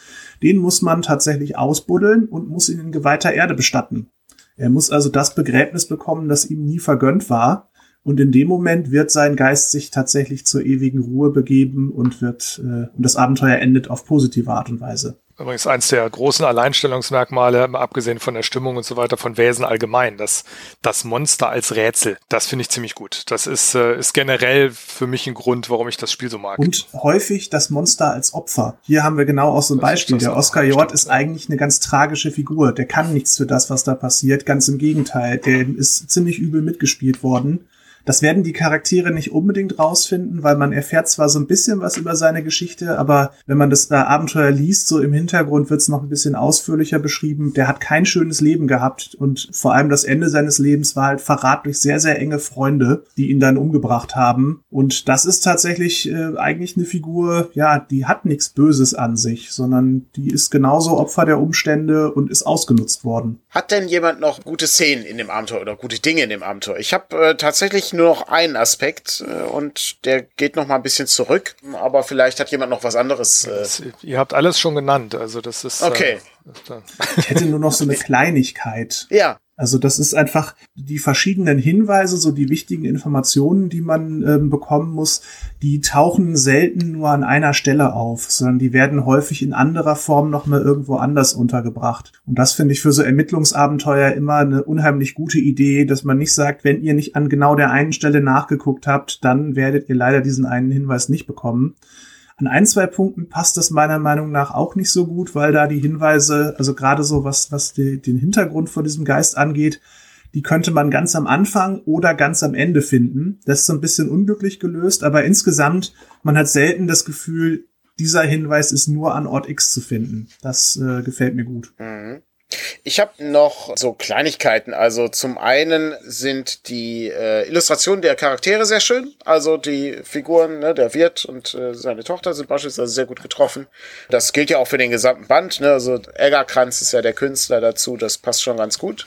den muss man tatsächlich ausbuddeln und muss ihn in geweihter Erde bestatten. Er muss also das Begräbnis bekommen, das ihm nie vergönnt war. Und in dem Moment wird sein Geist sich tatsächlich zur ewigen Ruhe begeben und wird äh, und das Abenteuer endet auf positive Art und Weise. Übrigens eins der großen Alleinstellungsmerkmale, abgesehen von der Stimmung und so weiter, von Wesen allgemein. Das, das Monster als Rätsel, das finde ich ziemlich gut. Das ist, äh, ist generell für mich ein Grund, warum ich das Spiel so mag. Und häufig das Monster als Opfer. Hier haben wir genau auch so ein das Beispiel. Der Oscar Jord ist eigentlich eine ganz tragische Figur. Der kann nichts für das, was da passiert. Ganz im Gegenteil. Der ist ziemlich übel mitgespielt worden. Das werden die Charaktere nicht unbedingt rausfinden, weil man erfährt zwar so ein bisschen was über seine Geschichte, aber wenn man das äh, Abenteuer liest, so im Hintergrund wird es noch ein bisschen ausführlicher beschrieben. Der hat kein schönes Leben gehabt und vor allem das Ende seines Lebens war halt Verrat durch sehr, sehr enge Freunde, die ihn dann umgebracht haben. Und das ist tatsächlich äh, eigentlich eine Figur, ja, die hat nichts Böses an sich, sondern die ist genauso Opfer der Umstände und ist ausgenutzt worden. Hat denn jemand noch gute Szenen in dem Abenteuer oder gute Dinge in dem Abenteuer? Ich habe äh, tatsächlich nur noch einen Aspekt äh, und der geht noch mal ein bisschen zurück, aber vielleicht hat jemand noch was anderes. Äh ihr habt alles schon genannt, also das ist. Äh, okay. ich hätte nur noch so eine Kleinigkeit. Ja. Also das ist einfach die verschiedenen Hinweise, so die wichtigen Informationen, die man ähm, bekommen muss, die tauchen selten nur an einer Stelle auf, sondern die werden häufig in anderer Form noch mal irgendwo anders untergebracht. Und das finde ich für so Ermittlungsabenteuer immer eine unheimlich gute Idee, dass man nicht sagt, wenn ihr nicht an genau der einen Stelle nachgeguckt habt, dann werdet ihr leider diesen einen Hinweis nicht bekommen. An ein, zwei Punkten passt das meiner Meinung nach auch nicht so gut, weil da die Hinweise, also gerade so was, was die, den Hintergrund von diesem Geist angeht, die könnte man ganz am Anfang oder ganz am Ende finden. Das ist so ein bisschen unglücklich gelöst, aber insgesamt, man hat selten das Gefühl, dieser Hinweis ist nur an Ort X zu finden. Das äh, gefällt mir gut. Mhm. Ich habe noch so Kleinigkeiten. Also zum einen sind die äh, Illustrationen der Charaktere sehr schön. Also die Figuren, ne, der Wirt und äh, seine Tochter sind beispielsweise sehr gut getroffen. Das gilt ja auch für den gesamten Band. Ne? Also Eggerkranz ist ja der Künstler dazu. Das passt schon ganz gut.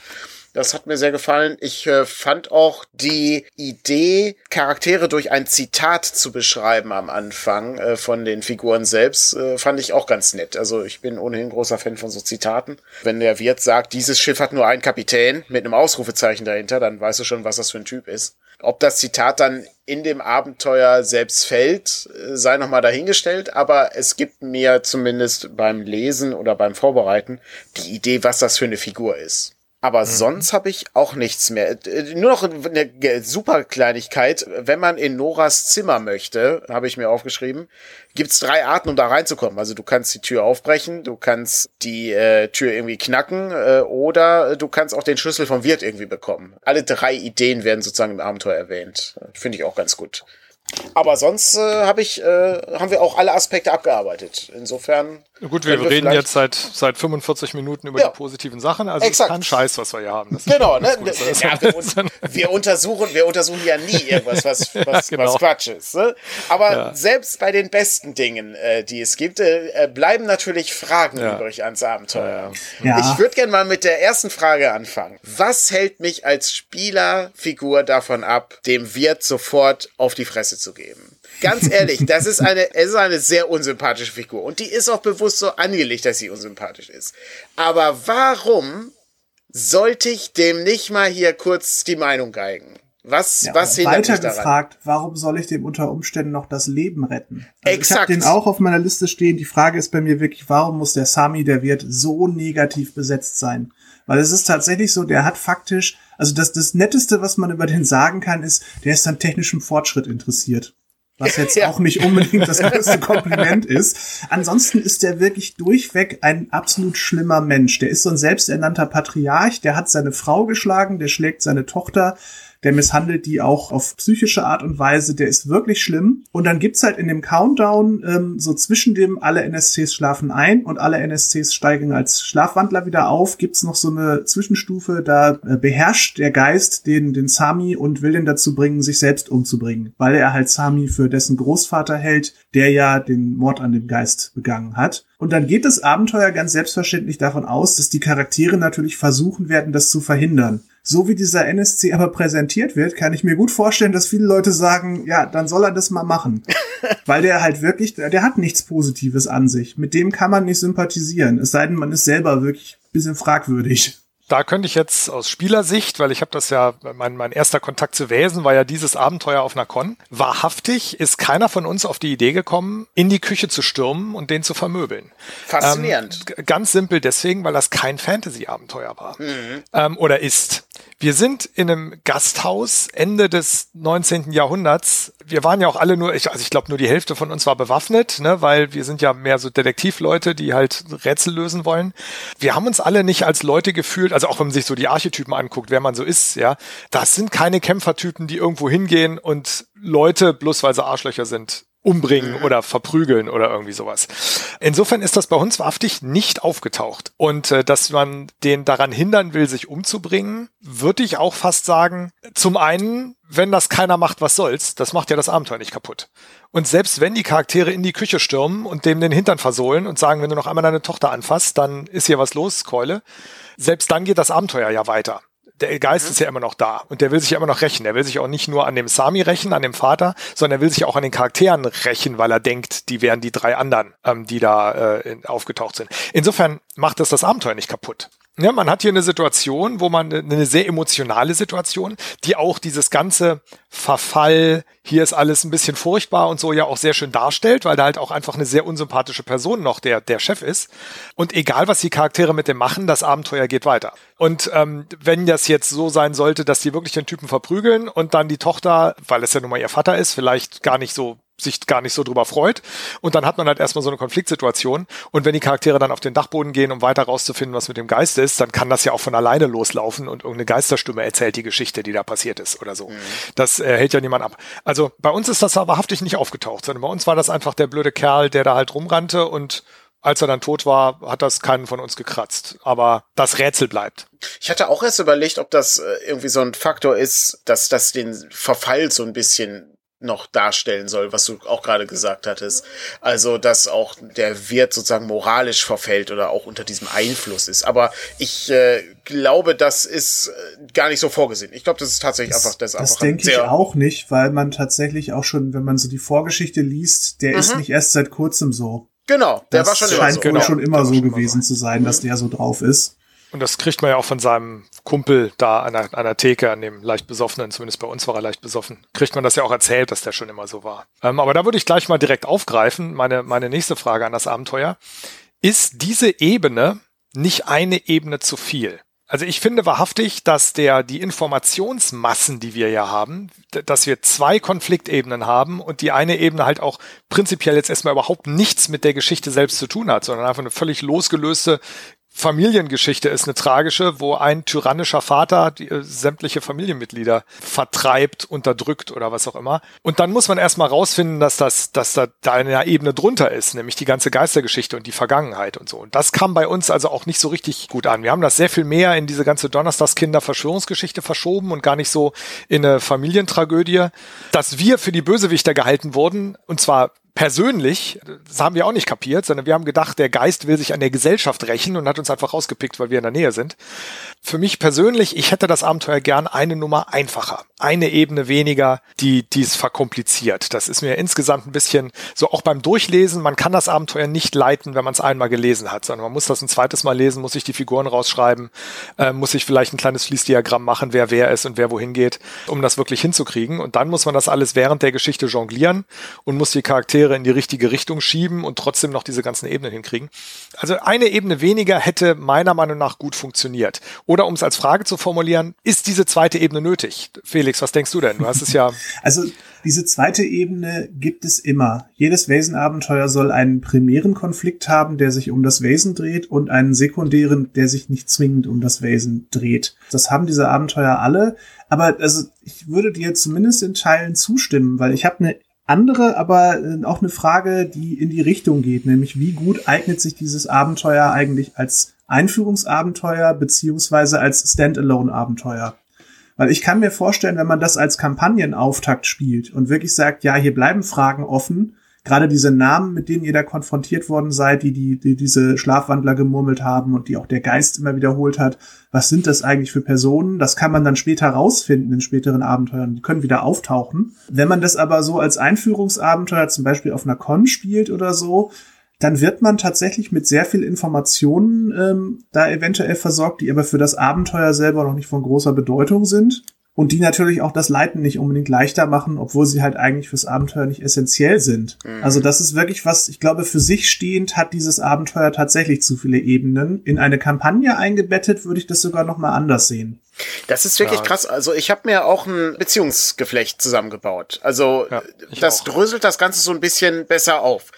Das hat mir sehr gefallen. Ich äh, fand auch die Idee, Charaktere durch ein Zitat zu beschreiben am Anfang äh, von den Figuren selbst, äh, fand ich auch ganz nett. Also ich bin ohnehin großer Fan von so Zitaten. Wenn der Wirt sagt, dieses Schiff hat nur einen Kapitän mit einem Ausrufezeichen dahinter, dann weißt du schon, was das für ein Typ ist. Ob das Zitat dann in dem Abenteuer selbst fällt, äh, sei nochmal dahingestellt, aber es gibt mir zumindest beim Lesen oder beim Vorbereiten die Idee, was das für eine Figur ist. Aber mhm. sonst habe ich auch nichts mehr. Äh, nur noch eine super Kleinigkeit. Wenn man in Noras Zimmer möchte, habe ich mir aufgeschrieben, gibt's drei Arten, um da reinzukommen. Also du kannst die Tür aufbrechen, du kannst die äh, Tür irgendwie knacken äh, oder du kannst auch den Schlüssel vom Wirt irgendwie bekommen. Alle drei Ideen werden sozusagen im Abenteuer erwähnt. Finde ich auch ganz gut. Aber sonst äh, hab ich, äh, haben wir auch alle Aspekte abgearbeitet. Insofern. Gut, wir, wir reden jetzt seit, seit 45 Minuten über ja. die positiven Sachen. Also Exakt. ist kein Scheiß, was wir hier haben. Das genau, ne? Ja, wir, wir, untersuchen, wir untersuchen ja nie irgendwas, was, was, ja, genau. was Quatsch ist. Ne? Aber ja. selbst bei den besten Dingen, äh, die es gibt, äh, äh bleiben natürlich Fragen übrig ans Abenteuer. Ich würde gerne mal mit der ersten Frage anfangen. Was hält mich als Spielerfigur davon ab, dem Wirt sofort auf die Fresse zu geben. Ganz ehrlich, das ist eine, es ist eine sehr unsympathische Figur. Und die ist auch bewusst so angelegt, dass sie unsympathisch ist. Aber warum sollte ich dem nicht mal hier kurz die Meinung geigen? Was, ja, was hindert weiter mich daran? gefragt, warum soll ich dem unter Umständen noch das Leben retten? Also Exakt. Ich habe den auch auf meiner Liste stehen. Die Frage ist bei mir wirklich, warum muss der Sami, der Wirt, so negativ besetzt sein? Weil es ist tatsächlich so, der hat faktisch also das, das Netteste, was man über den sagen kann, ist, der ist an technischem Fortschritt interessiert. Was jetzt ja. auch nicht unbedingt das größte Kompliment ist. Ansonsten ist der wirklich durchweg ein absolut schlimmer Mensch. Der ist so ein selbsternannter Patriarch, der hat seine Frau geschlagen, der schlägt seine Tochter, der misshandelt die auch auf psychische Art und Weise, der ist wirklich schlimm. Und dann gibt's halt in dem Countdown ähm, so zwischen dem alle NSCs schlafen ein und alle NSCs steigen als Schlafwandler wieder auf, gibt's noch so eine Zwischenstufe, da äh, beherrscht der Geist den, den Sami und will den dazu bringen, sich selbst umzubringen, weil er halt Sami für dessen Großvater hält, der ja den Mord an dem Geist begangen hat. Und dann geht das Abenteuer ganz selbstverständlich davon aus, dass die Charaktere natürlich versuchen werden, das zu verhindern so wie dieser NSC aber präsentiert wird, kann ich mir gut vorstellen, dass viele Leute sagen, ja, dann soll er das mal machen. Weil der halt wirklich, der hat nichts Positives an sich. Mit dem kann man nicht sympathisieren. Es sei denn, man ist selber wirklich ein bisschen fragwürdig da könnte ich jetzt aus Spielersicht, weil ich habe das ja, mein, mein erster Kontakt zu Wesen war ja dieses Abenteuer auf einer Con. Wahrhaftig ist keiner von uns auf die Idee gekommen, in die Küche zu stürmen und den zu vermöbeln. Faszinierend. Ähm, ganz simpel deswegen, weil das kein Fantasy-Abenteuer war. Mhm. Ähm, oder ist. Wir sind in einem Gasthaus Ende des 19. Jahrhunderts. Wir waren ja auch alle nur, ich, also ich glaube nur die Hälfte von uns war bewaffnet, ne, weil wir sind ja mehr so Detektivleute, die halt Rätsel lösen wollen. Wir haben uns alle nicht als Leute gefühlt, also auch wenn man sich so die Archetypen anguckt, wer man so ist, ja, das sind keine Kämpfertypen, die irgendwo hingehen und Leute, bloß weil sie Arschlöcher sind, umbringen mhm. oder verprügeln oder irgendwie sowas. Insofern ist das bei uns wahrhaftig nicht aufgetaucht. Und äh, dass man den daran hindern will, sich umzubringen, würde ich auch fast sagen, zum einen, wenn das keiner macht, was soll's, das macht ja das Abenteuer nicht kaputt. Und selbst wenn die Charaktere in die Küche stürmen und dem den Hintern versohlen und sagen, wenn du noch einmal deine Tochter anfasst, dann ist hier was los, Keule, selbst dann geht das Abenteuer ja weiter der Geist mhm. ist ja immer noch da und der will sich ja immer noch rächen. Der will sich auch nicht nur an dem Sami rächen, an dem Vater, sondern er will sich auch an den Charakteren rächen, weil er denkt, die wären die drei anderen, ähm, die da äh, aufgetaucht sind. Insofern macht das das Abenteuer nicht kaputt. Ja, man hat hier eine Situation, wo man eine sehr emotionale Situation, die auch dieses ganze Verfall, hier ist alles ein bisschen furchtbar und so ja auch sehr schön darstellt, weil da halt auch einfach eine sehr unsympathische Person noch der, der Chef ist. Und egal, was die Charaktere mit dem machen, das Abenteuer geht weiter. Und ähm, wenn das jetzt so sein sollte, dass die wirklich den Typen verprügeln und dann die Tochter, weil es ja nun mal ihr Vater ist, vielleicht gar nicht so sich gar nicht so drüber freut. Und dann hat man halt erstmal so eine Konfliktsituation. Und wenn die Charaktere dann auf den Dachboden gehen, um weiter rauszufinden, was mit dem Geist ist, dann kann das ja auch von alleine loslaufen und irgendeine Geisterstimme erzählt die Geschichte, die da passiert ist oder so. Mhm. Das äh, hält ja niemand ab. Also bei uns ist das aber haftig nicht aufgetaucht, sondern bei uns war das einfach der blöde Kerl, der da halt rumrannte und als er dann tot war, hat das keinen von uns gekratzt. Aber das Rätsel bleibt. Ich hatte auch erst überlegt, ob das äh, irgendwie so ein Faktor ist, dass das den Verfall so ein bisschen noch darstellen soll, was du auch gerade gesagt hattest. Also, dass auch der Wirt sozusagen moralisch verfällt oder auch unter diesem Einfluss ist. Aber ich äh, glaube, das ist äh, gar nicht so vorgesehen. Ich glaube, das ist tatsächlich das, einfach das. Das einfach denke ich auch nicht, weil man tatsächlich auch schon, wenn man so die Vorgeschichte liest, der mhm. ist nicht erst seit kurzem so. Genau, der das war schon immer so. scheint wohl genau. schon immer so gewesen so. zu sein, dass mhm. der so drauf ist. Und das kriegt man ja auch von seinem Kumpel da an der, an der Theke, an dem leicht besoffenen, zumindest bei uns war er leicht besoffen, kriegt man das ja auch erzählt, dass der schon immer so war. Ähm, aber da würde ich gleich mal direkt aufgreifen, meine, meine nächste Frage an das Abenteuer. Ist diese Ebene nicht eine Ebene zu viel? Also ich finde wahrhaftig, dass der, die Informationsmassen, die wir ja haben, dass wir zwei Konfliktebenen haben und die eine Ebene halt auch prinzipiell jetzt erstmal überhaupt nichts mit der Geschichte selbst zu tun hat, sondern einfach eine völlig losgelöste Familiengeschichte ist eine tragische, wo ein tyrannischer Vater die, äh, sämtliche Familienmitglieder vertreibt, unterdrückt oder was auch immer. Und dann muss man erstmal rausfinden, dass das, dass da, da eine Ebene drunter ist, nämlich die ganze Geistergeschichte und die Vergangenheit und so. Und das kam bei uns also auch nicht so richtig gut an. Wir haben das sehr viel mehr in diese ganze Donnerstagskinder-Verschwörungsgeschichte verschoben und gar nicht so in eine Familientragödie, dass wir für die Bösewichter gehalten wurden, und zwar persönlich, das haben wir auch nicht kapiert, sondern wir haben gedacht, der Geist will sich an der Gesellschaft rächen und hat uns einfach rausgepickt, weil wir in der Nähe sind. Für mich persönlich, ich hätte das Abenteuer gern eine Nummer einfacher, eine Ebene weniger, die dies verkompliziert. Das ist mir insgesamt ein bisschen so auch beim Durchlesen, man kann das Abenteuer nicht leiten, wenn man es einmal gelesen hat, sondern man muss das ein zweites Mal lesen, muss sich die Figuren rausschreiben, äh, muss sich vielleicht ein kleines Fließdiagramm machen, wer wer ist und wer wohin geht, um das wirklich hinzukriegen. Und dann muss man das alles während der Geschichte jonglieren und muss die Charaktere Charaktere in die richtige Richtung schieben und trotzdem noch diese ganzen Ebenen hinkriegen. Also eine Ebene weniger hätte meiner Meinung nach gut funktioniert. Oder um es als Frage zu formulieren, ist diese zweite Ebene nötig? Felix, was denkst du denn? Du hast es ja. Also diese zweite Ebene gibt es immer. Jedes Wesenabenteuer soll einen primären Konflikt haben, der sich um das Wesen dreht und einen sekundären, der sich nicht zwingend um das Wesen dreht. Das haben diese Abenteuer alle. Aber also ich würde dir zumindest in Teilen zustimmen, weil ich habe eine andere, aber äh, auch eine Frage, die in die Richtung geht, nämlich wie gut eignet sich dieses Abenteuer eigentlich als Einführungsabenteuer beziehungsweise als Standalone-Abenteuer? Weil ich kann mir vorstellen, wenn man das als Kampagnenauftakt spielt und wirklich sagt, ja, hier bleiben Fragen offen, gerade diese Namen, mit denen ihr da konfrontiert worden seid, die, die, die diese Schlafwandler gemurmelt haben und die auch der Geist immer wiederholt hat, was sind das eigentlich für Personen? Das kann man dann später rausfinden in späteren Abenteuern. Die können wieder auftauchen. Wenn man das aber so als Einführungsabenteuer zum Beispiel auf einer Con spielt oder so, dann wird man tatsächlich mit sehr viel Informationen ähm, da eventuell versorgt, die aber für das Abenteuer selber noch nicht von großer Bedeutung sind und die natürlich auch das Leiten nicht unbedingt leichter machen, obwohl sie halt eigentlich fürs Abenteuer nicht essentiell sind. Mhm. Also das ist wirklich was, ich glaube, für sich stehend hat dieses Abenteuer tatsächlich zu viele Ebenen. In eine Kampagne eingebettet würde ich das sogar noch mal anders sehen. Das ist wirklich ja. krass. Also ich habe mir auch ein Beziehungsgeflecht zusammengebaut. Also ja, das auch. dröselt das Ganze so ein bisschen besser auf.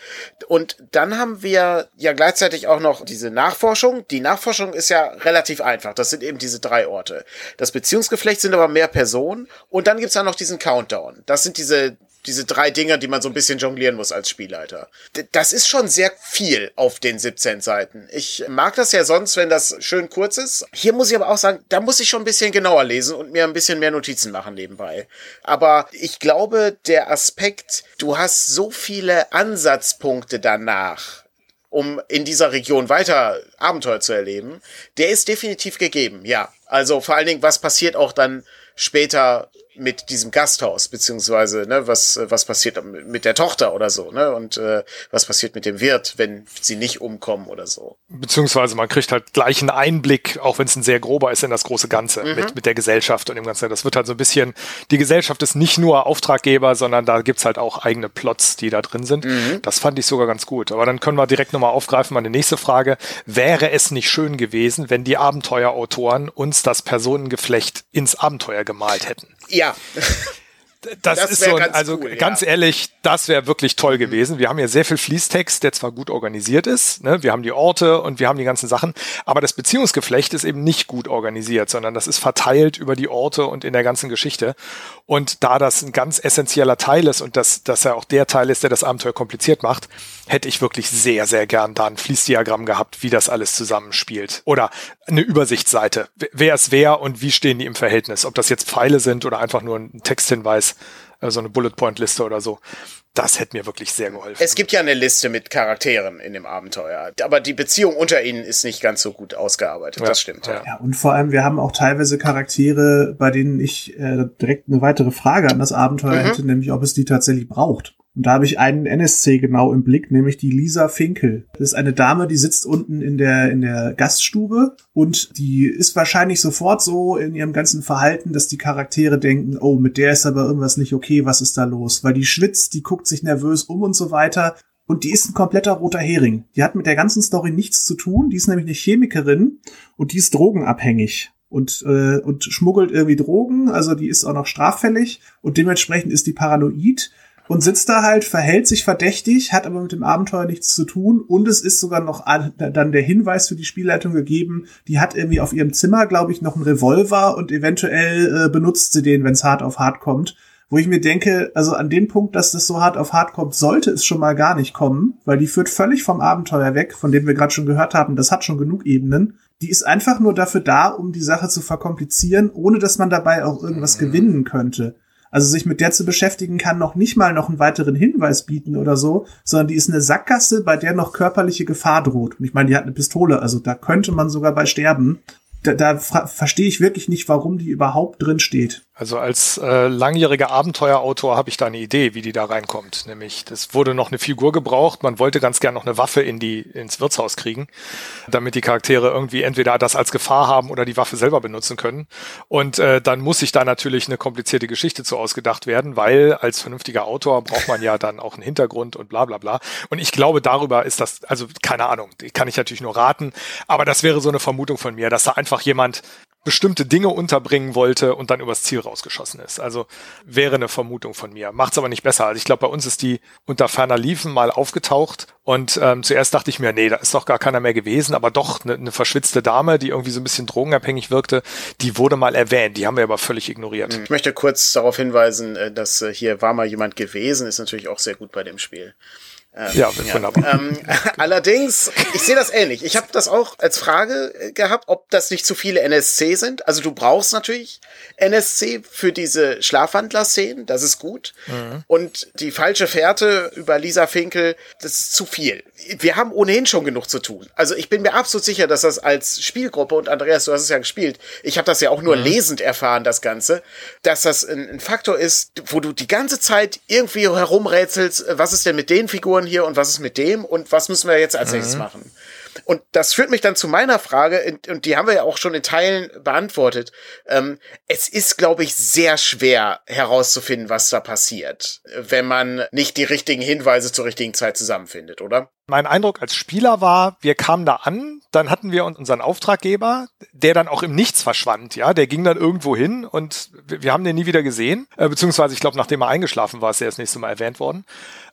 Und dann haben wir ja gleichzeitig auch noch diese Nachforschung. Die Nachforschung ist ja relativ einfach. Das sind eben diese drei Orte. Das Beziehungsgeflecht sind aber mehr Personen. Und dann gibt's ja noch diesen Countdown. Das sind diese diese drei Dinge, die man so ein bisschen jonglieren muss als Spielleiter. Das ist schon sehr viel auf den 17 Seiten. Ich mag das ja sonst, wenn das schön kurz ist. Hier muss ich aber auch sagen, da muss ich schon ein bisschen genauer lesen und mir ein bisschen mehr Notizen machen nebenbei. Aber ich glaube, der Aspekt, du hast so viele Ansatzpunkte danach, um in dieser Region weiter Abenteuer zu erleben, der ist definitiv gegeben, ja. Also vor allen Dingen, was passiert auch dann später mit diesem Gasthaus, beziehungsweise, ne, was, was passiert mit der Tochter oder so, ne, und äh, was passiert mit dem Wirt, wenn sie nicht umkommen oder so. Beziehungsweise man kriegt halt gleich einen Einblick, auch wenn es ein sehr grober ist, in das große Ganze mhm. mit, mit der Gesellschaft und dem Ganzen. Das wird halt so ein bisschen, die Gesellschaft ist nicht nur Auftraggeber, sondern da gibt's halt auch eigene Plots, die da drin sind. Mhm. Das fand ich sogar ganz gut. Aber dann können wir direkt nochmal aufgreifen, meine nächste Frage. Wäre es nicht schön gewesen, wenn die Abenteuerautoren uns das Personengeflecht ins Abenteuer gemalt hätten? Ja. Das, das ist so, ein, also cool, ganz ja. ehrlich, das wäre wirklich toll gewesen. Wir haben ja sehr viel Fließtext, der zwar gut organisiert ist, ne? wir haben die Orte und wir haben die ganzen Sachen, aber das Beziehungsgeflecht ist eben nicht gut organisiert, sondern das ist verteilt über die Orte und in der ganzen Geschichte. Und da das ein ganz essentieller Teil ist und dass das ja auch der Teil ist, der das Abenteuer kompliziert macht, hätte ich wirklich sehr, sehr gern da ein Fließdiagramm gehabt, wie das alles zusammenspielt. Oder eine Übersichtsseite. Wer ist wer und wie stehen die im Verhältnis? Ob das jetzt Pfeile sind oder einfach nur ein Texthinweis, äh, so eine Bullet Point Liste oder so. Das hätte mir wirklich sehr geholfen. Es gibt ja eine Liste mit Charakteren in dem Abenteuer, aber die Beziehung unter ihnen ist nicht ganz so gut ausgearbeitet. Ja, das stimmt. Ja. ja, und vor allem, wir haben auch teilweise Charaktere, bei denen ich äh, direkt eine weitere Frage an das Abenteuer mhm. hätte, nämlich ob es die tatsächlich braucht. Und da habe ich einen NSC genau im Blick, nämlich die Lisa Finkel. Das ist eine Dame, die sitzt unten in der, in der Gaststube und die ist wahrscheinlich sofort so in ihrem ganzen Verhalten, dass die Charaktere denken, oh, mit der ist aber irgendwas nicht okay, was ist da los? Weil die schwitzt, die guckt sich nervös um und so weiter. Und die ist ein kompletter roter Hering. Die hat mit der ganzen Story nichts zu tun. Die ist nämlich eine Chemikerin und die ist drogenabhängig und, äh, und schmuggelt irgendwie Drogen. Also die ist auch noch straffällig und dementsprechend ist die paranoid und sitzt da halt, verhält sich verdächtig, hat aber mit dem Abenteuer nichts zu tun und es ist sogar noch dann der Hinweis für die Spielleitung gegeben, die hat irgendwie auf ihrem Zimmer, glaube ich, noch einen Revolver und eventuell äh, benutzt sie den, wenn es hart auf hart kommt wo ich mir denke, also an dem Punkt, dass das so hart auf hart kommt, sollte es schon mal gar nicht kommen, weil die führt völlig vom Abenteuer weg, von dem wir gerade schon gehört haben, das hat schon genug Ebenen. Die ist einfach nur dafür da, um die Sache zu verkomplizieren, ohne dass man dabei auch irgendwas mhm. gewinnen könnte. Also sich mit der zu beschäftigen kann noch nicht mal noch einen weiteren Hinweis bieten oder so, sondern die ist eine Sackgasse, bei der noch körperliche Gefahr droht. Und ich meine, die hat eine Pistole, also da könnte man sogar bei sterben. Da, da verstehe ich wirklich nicht, warum die überhaupt drin steht. Also als äh, langjähriger Abenteuerautor habe ich da eine Idee, wie die da reinkommt. Nämlich, es wurde noch eine Figur gebraucht, man wollte ganz gern noch eine Waffe in die, ins Wirtshaus kriegen, damit die Charaktere irgendwie entweder das als Gefahr haben oder die Waffe selber benutzen können. Und äh, dann muss sich da natürlich eine komplizierte Geschichte zu ausgedacht werden, weil als vernünftiger Autor braucht man ja dann auch einen Hintergrund und bla bla bla. Und ich glaube, darüber ist das, also keine Ahnung, kann ich natürlich nur raten, aber das wäre so eine Vermutung von mir, dass da einfach jemand bestimmte Dinge unterbringen wollte und dann übers Ziel rausgeschossen ist. Also wäre eine Vermutung von mir. Macht's aber nicht besser. Also ich glaube, bei uns ist die unter ferner Liefen mal aufgetaucht und ähm, zuerst dachte ich mir, nee, da ist doch gar keiner mehr gewesen, aber doch eine, eine verschwitzte Dame, die irgendwie so ein bisschen drogenabhängig wirkte, die wurde mal erwähnt. Die haben wir aber völlig ignoriert. Ich möchte kurz darauf hinweisen, äh, dass äh, hier war mal jemand gewesen, ist natürlich auch sehr gut bei dem Spiel. Ähm, ja, wunderbar. Ähm, allerdings, ich sehe das ähnlich. Ich habe das auch als Frage äh, gehabt, ob das nicht zu viele NSC sind. Also du brauchst natürlich NSC für diese Schlafwandler-Szenen, das ist gut. Mhm. Und die falsche Fährte über Lisa Finkel, das ist zu viel. Wir haben ohnehin schon genug zu tun. Also ich bin mir absolut sicher, dass das als Spielgruppe, und Andreas, du hast es ja gespielt, ich habe das ja auch nur mhm. lesend erfahren, das Ganze, dass das ein, ein Faktor ist, wo du die ganze Zeit irgendwie herumrätselst, was ist denn mit den Figuren hier und was ist mit dem und was müssen wir jetzt als nächstes mhm. machen. Und das führt mich dann zu meiner Frage, und die haben wir ja auch schon in Teilen beantwortet. Ähm, es ist, glaube ich, sehr schwer herauszufinden, was da passiert, wenn man nicht die richtigen Hinweise zur richtigen Zeit zusammenfindet, oder? Mein Eindruck als Spieler war, wir kamen da an, dann hatten wir unseren Auftraggeber, der dann auch im Nichts verschwand, ja, der ging dann irgendwo hin und wir haben den nie wieder gesehen, äh, beziehungsweise ich glaube, nachdem er eingeschlafen war, ist er das nächste Mal erwähnt worden.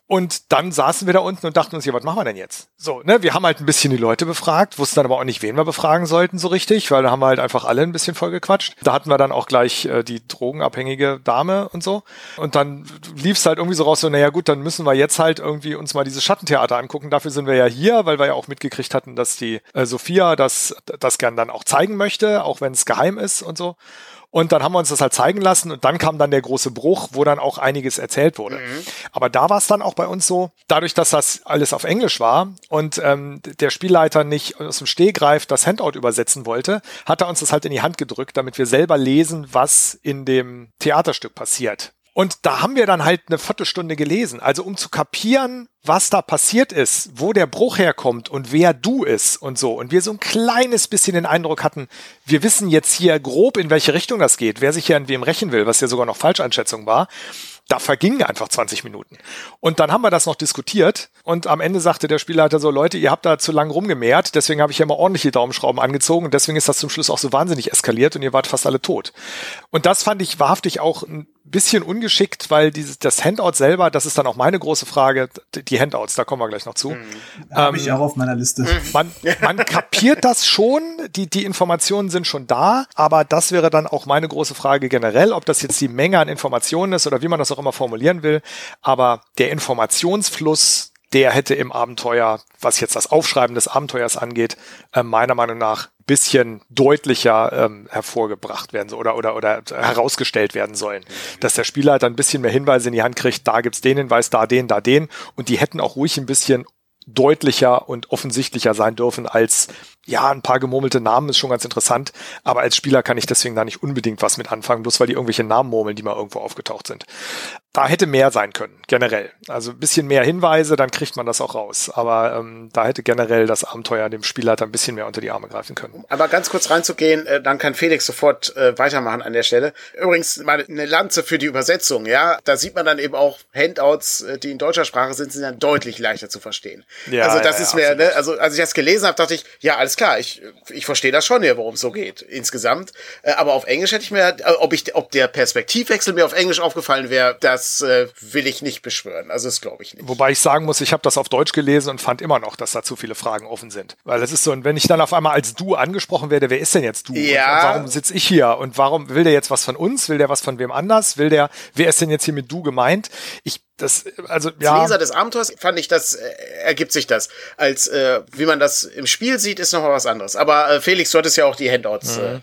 Und dann saßen wir da unten und dachten uns, ja, was machen wir denn jetzt? So, ne, wir haben halt ein bisschen die Leute befragt, wussten dann aber auch nicht, wen wir befragen sollten so richtig, weil da haben wir halt einfach alle ein bisschen vollgequatscht. Da hatten wir dann auch gleich äh, die drogenabhängige Dame und so. Und dann lief es halt irgendwie so raus, so, naja gut, dann müssen wir jetzt halt irgendwie uns mal dieses Schattentheater angucken. Dafür sind wir ja hier, weil wir ja auch mitgekriegt hatten, dass die äh, Sophia das, das gern dann auch zeigen möchte, auch wenn es geheim ist und so. Und dann haben wir uns das halt zeigen lassen und dann kam dann der große Bruch, wo dann auch einiges erzählt wurde. Mhm. Aber da war es dann auch bei uns so, dadurch, dass das alles auf Englisch war und ähm, der Spielleiter nicht aus dem Stehgreif das Handout übersetzen wollte, hat er uns das halt in die Hand gedrückt, damit wir selber lesen, was in dem Theaterstück passiert. Und da haben wir dann halt eine Viertelstunde gelesen. Also um zu kapieren, was da passiert ist, wo der Bruch herkommt und wer du ist und so. Und wir so ein kleines bisschen den Eindruck hatten, wir wissen jetzt hier grob, in welche Richtung das geht, wer sich hier an wem rächen will, was ja sogar noch Falscheinschätzung war da vergingen einfach 20 Minuten. Und dann haben wir das noch diskutiert und am Ende sagte der Spielleiter so, Leute, ihr habt da zu lang rumgemehrt, deswegen habe ich ja mal ordentliche Daumenschrauben angezogen und deswegen ist das zum Schluss auch so wahnsinnig eskaliert und ihr wart fast alle tot. Und das fand ich wahrhaftig auch ein bisschen ungeschickt, weil dieses, das Handout selber, das ist dann auch meine große Frage, die Handouts, da kommen wir gleich noch zu. Mhm. Habe ähm, ich auch auf meiner Liste. Man, man kapiert das schon, die, die Informationen sind schon da, aber das wäre dann auch meine große Frage generell, ob das jetzt die Menge an Informationen ist oder wie man das auch immer formulieren will, aber der Informationsfluss, der hätte im Abenteuer, was jetzt das Aufschreiben des Abenteuers angeht, äh, meiner Meinung nach bisschen deutlicher ähm, hervorgebracht werden oder, oder, oder herausgestellt werden sollen. Dass der Spieler dann ein bisschen mehr Hinweise in die Hand kriegt, da gibt's den Hinweis, da den, da den. Und die hätten auch ruhig ein bisschen deutlicher und offensichtlicher sein dürfen als, ja, ein paar gemurmelte Namen ist schon ganz interessant, aber als Spieler kann ich deswegen da nicht unbedingt was mit anfangen, bloß weil die irgendwelche Namen murmeln, die mal irgendwo aufgetaucht sind. Da hätte mehr sein können, generell. Also ein bisschen mehr Hinweise, dann kriegt man das auch raus. Aber ähm, da hätte generell das Abenteuer dem Spielleiter ein bisschen mehr unter die Arme greifen können. Aber ganz kurz reinzugehen, äh, dann kann Felix sofort äh, weitermachen an der Stelle. Übrigens mal eine Lanze für die Übersetzung, ja. Da sieht man dann eben auch Handouts, äh, die in deutscher Sprache sind, sind dann deutlich leichter zu verstehen. Ja, also das ja, ist mir, ne, also als ich das gelesen habe, dachte ich, ja, alles klar, ich, ich verstehe das schon ja, worum es so geht insgesamt. Äh, aber auf Englisch hätte ich mir, äh, ob ich, ob der Perspektivwechsel mir auf Englisch aufgefallen wäre, das äh, will ich nicht beschwören. Also das glaube ich nicht. Wobei ich sagen muss, ich habe das auf Deutsch gelesen und fand immer noch, dass da zu viele Fragen offen sind. Weil es ist so, und wenn ich dann auf einmal als du angesprochen werde, wer ist denn jetzt du? Ja. Und, und warum sitze ich hier? Und warum will der jetzt was von uns? Will der was von wem anders? Will der, wer ist denn jetzt hier mit du gemeint? Ich das, also, ja. Als Leser des Abenteuers fand ich, das äh, ergibt sich das. Als äh, wie man das im Spiel sieht, ist noch mal was anderes. Aber äh, Felix, du hattest ja auch die Handouts. Mhm. Äh,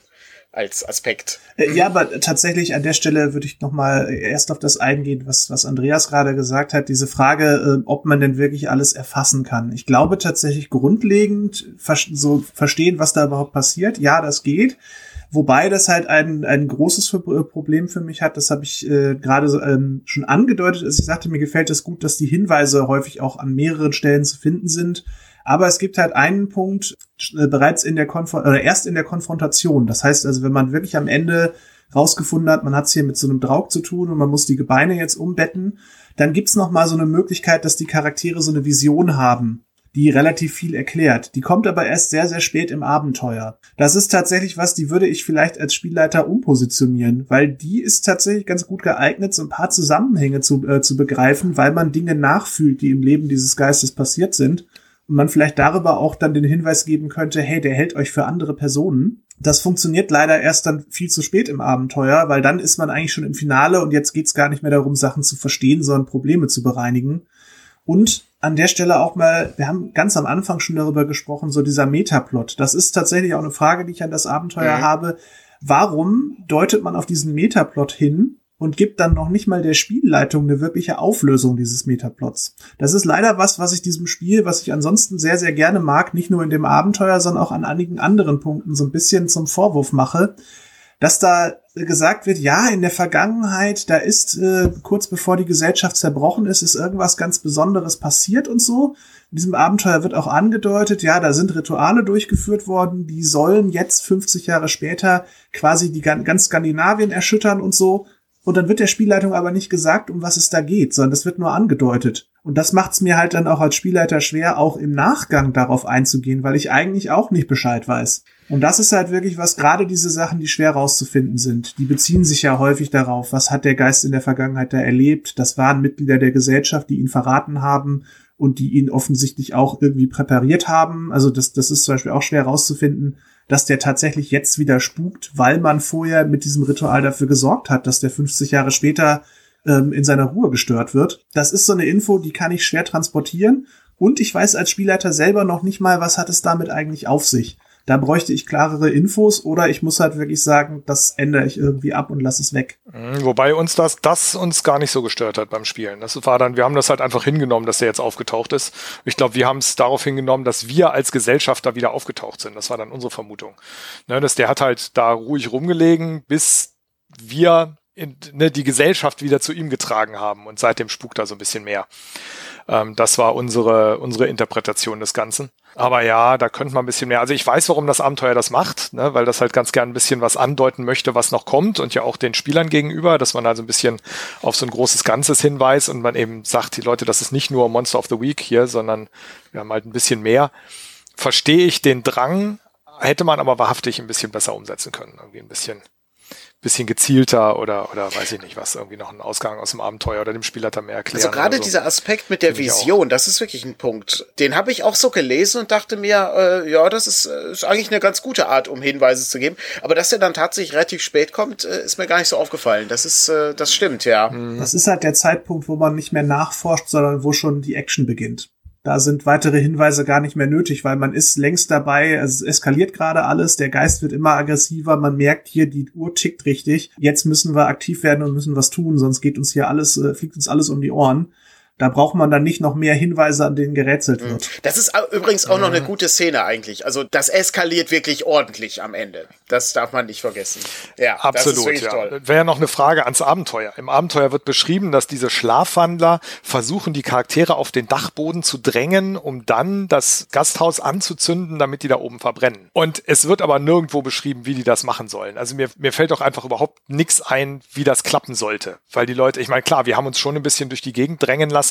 als Aspekt. Äh, ja, aber tatsächlich an der Stelle würde ich noch mal erst auf das eingehen, was, was Andreas gerade gesagt hat, diese Frage, äh, ob man denn wirklich alles erfassen kann. Ich glaube tatsächlich grundlegend so verstehen, was da überhaupt passiert. Ja, das geht. Wobei das halt ein, ein großes Problem für mich hat, das habe ich äh, gerade ähm, schon angedeutet. Also ich sagte, mir gefällt es gut, dass die Hinweise häufig auch an mehreren Stellen zu finden sind aber es gibt halt einen Punkt äh, bereits in der Konf oder erst in der Konfrontation. Das heißt also, wenn man wirklich am Ende rausgefunden hat, man hat es hier mit so einem Draug zu tun und man muss die Gebeine jetzt umbetten, dann gibt's noch mal so eine Möglichkeit, dass die Charaktere so eine Vision haben, die relativ viel erklärt. Die kommt aber erst sehr, sehr spät im Abenteuer. Das ist tatsächlich was, die würde ich vielleicht als Spielleiter umpositionieren, weil die ist tatsächlich ganz gut geeignet, so ein paar Zusammenhänge zu, äh, zu begreifen, weil man Dinge nachfühlt, die im Leben dieses Geistes passiert sind und man vielleicht darüber auch dann den Hinweis geben könnte, hey, der hält euch für andere Personen. Das funktioniert leider erst dann viel zu spät im Abenteuer, weil dann ist man eigentlich schon im Finale und jetzt geht's gar nicht mehr darum, Sachen zu verstehen, sondern Probleme zu bereinigen. Und an der Stelle auch mal, wir haben ganz am Anfang schon darüber gesprochen, so dieser Metaplot. Das ist tatsächlich auch eine Frage, die ich an das Abenteuer mhm. habe. Warum deutet man auf diesen Metaplot hin, und gibt dann noch nicht mal der Spielleitung eine wirkliche Auflösung dieses Metaplots. Das ist leider was, was ich diesem Spiel, was ich ansonsten sehr, sehr gerne mag, nicht nur in dem Abenteuer, sondern auch an einigen anderen Punkten so ein bisschen zum Vorwurf mache, dass da gesagt wird, ja, in der Vergangenheit, da ist äh, kurz bevor die Gesellschaft zerbrochen ist, ist irgendwas ganz Besonderes passiert und so. In diesem Abenteuer wird auch angedeutet, ja, da sind Rituale durchgeführt worden, die sollen jetzt 50 Jahre später quasi die ganz Skandinavien erschüttern und so. Und dann wird der Spielleitung aber nicht gesagt, um was es da geht, sondern es wird nur angedeutet. Und das macht es mir halt dann auch als Spielleiter schwer, auch im Nachgang darauf einzugehen, weil ich eigentlich auch nicht Bescheid weiß. Und das ist halt wirklich was, gerade diese Sachen, die schwer rauszufinden sind, die beziehen sich ja häufig darauf, was hat der Geist in der Vergangenheit da erlebt, das waren Mitglieder der Gesellschaft, die ihn verraten haben und die ihn offensichtlich auch irgendwie präpariert haben. Also das, das ist zum Beispiel auch schwer rauszufinden dass der tatsächlich jetzt wieder spukt, weil man vorher mit diesem Ritual dafür gesorgt hat, dass der 50 Jahre später ähm, in seiner Ruhe gestört wird. Das ist so eine Info, die kann ich schwer transportieren. Und ich weiß als Spielleiter selber noch nicht mal, was hat es damit eigentlich auf sich. Da bräuchte ich klarere Infos oder ich muss halt wirklich sagen, das ändere ich irgendwie ab und lasse es weg. Mhm, wobei uns das, das uns gar nicht so gestört hat beim Spielen. Das war dann, wir haben das halt einfach hingenommen, dass der jetzt aufgetaucht ist. Ich glaube, wir haben es darauf hingenommen, dass wir als Gesellschaft da wieder aufgetaucht sind. Das war dann unsere Vermutung. Ne, dass der hat halt da ruhig rumgelegen, bis wir in, ne, die Gesellschaft wieder zu ihm getragen haben und seitdem spukt er so ein bisschen mehr. Ähm, das war unsere, unsere Interpretation des Ganzen. Aber ja, da könnte man ein bisschen mehr. Also ich weiß, warum das Abenteuer das macht, ne, weil das halt ganz gern ein bisschen was andeuten möchte, was noch kommt und ja auch den Spielern gegenüber, dass man also ein bisschen auf so ein großes Ganzes hinweist und man eben sagt, die Leute, das ist nicht nur Monster of the Week hier, sondern wir haben halt ein bisschen mehr. Verstehe ich den Drang, hätte man aber wahrhaftig ein bisschen besser umsetzen können. Irgendwie ein bisschen bisschen gezielter oder, oder weiß ich nicht was, irgendwie noch einen Ausgang aus dem Abenteuer oder dem Spielleiter mehr erklären. Also gerade so. dieser Aspekt mit der Vision, das ist wirklich ein Punkt. Den habe ich auch so gelesen und dachte mir, äh, ja, das ist, äh, ist eigentlich eine ganz gute Art, um Hinweise zu geben. Aber dass der dann tatsächlich relativ spät kommt, äh, ist mir gar nicht so aufgefallen. Das ist, äh, das stimmt, ja. Das ist halt der Zeitpunkt, wo man nicht mehr nachforscht, sondern wo schon die Action beginnt. Da sind weitere Hinweise gar nicht mehr nötig, weil man ist längst dabei, es eskaliert gerade alles, der Geist wird immer aggressiver, man merkt hier, die Uhr tickt richtig. Jetzt müssen wir aktiv werden und müssen was tun, sonst geht uns hier alles, äh, fliegt uns alles um die Ohren. Da braucht man dann nicht noch mehr Hinweise, an denen gerätselt Mhm. wird. Das ist übrigens auch noch eine gute Szene eigentlich. Also das eskaliert wirklich ordentlich am Ende. Das darf man nicht vergessen. Ja, das ist Absolut, wirklich ja. toll. Wäre ja noch eine Frage ans Abenteuer. Im Abenteuer wird beschrieben, dass diese Schlafwandler versuchen, die Charaktere auf den Dachboden zu drängen, um dann das Gasthaus anzuzünden, damit die da oben verbrennen. Und es wird aber nirgendwo beschrieben, wie die das machen sollen. Also mir, mir fällt doch einfach überhaupt nichts ein, wie das klappen sollte. Weil die Leute, ich meine, klar, wir haben uns schon ein bisschen durch die Gegend drängen lassen,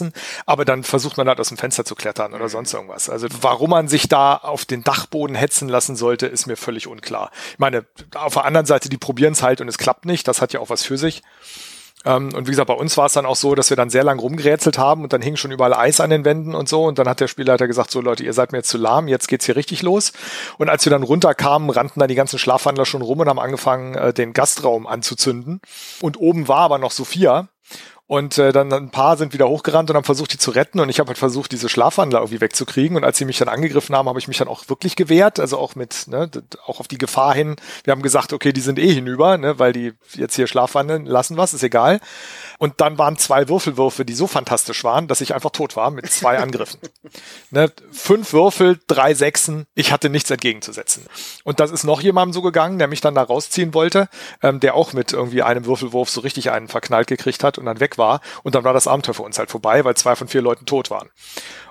aber dann versucht man halt aus dem Fenster zu klettern oder sonst irgendwas. Also warum man sich da auf den Dachboden hetzen lassen sollte, ist mir völlig unklar. Ich meine, auf der anderen Seite, die probieren es halt und es klappt nicht. Das hat ja auch was für sich. Ähm, und wie gesagt, bei uns war es dann auch so, dass wir dann sehr lang rumgerätselt haben und dann hing schon überall Eis an den Wänden und so. Und dann hat der Spielleiter gesagt, so Leute, ihr seid mir jetzt zu lahm, jetzt geht's hier richtig los. Und als wir dann runterkamen, rannten dann die ganzen Schlafwandler schon rum und haben angefangen, äh, den Gastraum anzuzünden. Und oben war aber noch Sophia. Und äh, dann ein paar sind wieder hochgerannt und haben versucht, die zu retten. Und ich habe halt versucht, diese Schlafwandler irgendwie wegzukriegen. Und als sie mich dann angegriffen haben, habe ich mich dann auch wirklich gewehrt. Also auch mit, ne, auch auf die Gefahr hin. Wir haben gesagt, okay, die sind eh hinüber, ne, weil die jetzt hier schlafwandeln, lassen was, ist egal. Und dann waren zwei Würfelwürfe, die so fantastisch waren, dass ich einfach tot war mit zwei Angriffen. ne, fünf Würfel, drei Sechsen, ich hatte nichts entgegenzusetzen. Und das ist noch jemandem so gegangen, der mich dann da rausziehen wollte, ähm, der auch mit irgendwie einem Würfelwurf so richtig einen verknallt gekriegt hat und dann weg war. Und dann war das Abenteuer für uns halt vorbei, weil zwei von vier Leuten tot waren.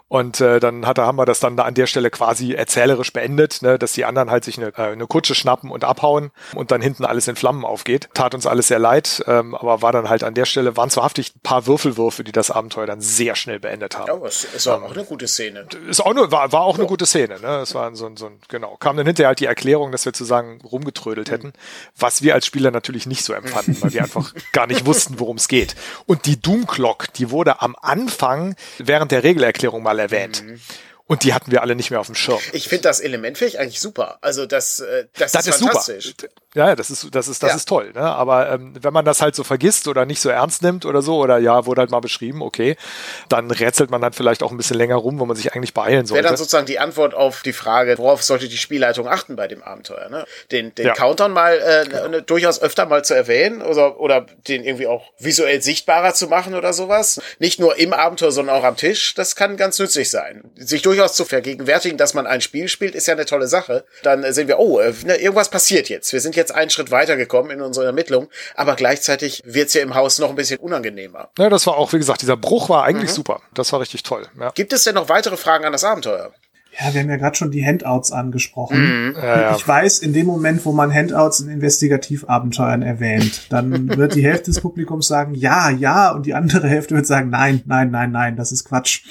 Und äh, dann hat, haben wir das dann da an der Stelle quasi erzählerisch beendet, ne, dass die anderen halt sich eine, äh, eine Kutsche schnappen und abhauen und dann hinten alles in Flammen aufgeht. Tat uns alles sehr leid, ähm, aber war dann halt an der Stelle, waren zwar haftig ein paar Würfelwürfe, die das Abenteuer dann sehr schnell beendet haben. Ja, aber es ist auch eine gute Szene. Ist auch nur, war, war auch eine gute Szene, ne? Es war so ein, so ein, genau. Kam dann hinterher halt die Erklärung, dass wir sozusagen rumgetrödelt hätten, was wir als Spieler natürlich nicht so empfanden, weil wir einfach gar nicht wussten, worum es geht. Und die Doom Clock, die wurde am Anfang während der Regelerklärung mal erwähnt. Und die hatten wir alle nicht mehr auf dem Schirm. Ich finde das Element finde ich eigentlich super. Also das, äh, das, Das ist ist super. fantastisch. Ja, ja, das ist, das ist, das Ja. ist toll. Ne? Aber ähm, wenn man das halt so vergisst oder nicht so ernst nimmt oder so, oder ja, wurde halt mal beschrieben, okay, dann rätselt man halt vielleicht auch ein bisschen länger rum, wo man sich eigentlich beeilen Wäre sollte. dann sozusagen die Antwort auf die Frage, worauf sollte die Spielleitung achten bei dem Abenteuer? Ne? Den, den Ja. Countdown mal äh, ne, durchaus öfter mal zu erwähnen oder, oder den irgendwie auch visuell sichtbarer zu machen oder sowas. Nicht nur im Abenteuer, sondern auch am Tisch. Das kann ganz nützlich sein. Sich durchaus zu vergegenwärtigen, dass man ein Spiel spielt, ist ja eine tolle Sache. Dann sehen wir, oh, äh, ne, irgendwas passiert jetzt. Wir sind jetzt einen Schritt weitergekommen in unserer Ermittlung, aber gleichzeitig wird's hier im Haus noch ein bisschen unangenehmer. Ja, das war auch, wie gesagt, dieser Bruch war eigentlich super. Das war richtig toll. Ja. Gibt es denn noch weitere Fragen an das Abenteuer? Ja, wir haben ja gerade schon die Handouts angesprochen. Ja, ja. Ich weiß, in dem Moment, wo man Handouts in Investigativabenteuern erwähnt, dann wird die Hälfte des Publikums sagen, ja, ja, und die andere Hälfte wird sagen, nein, nein, nein, nein, das ist Quatsch.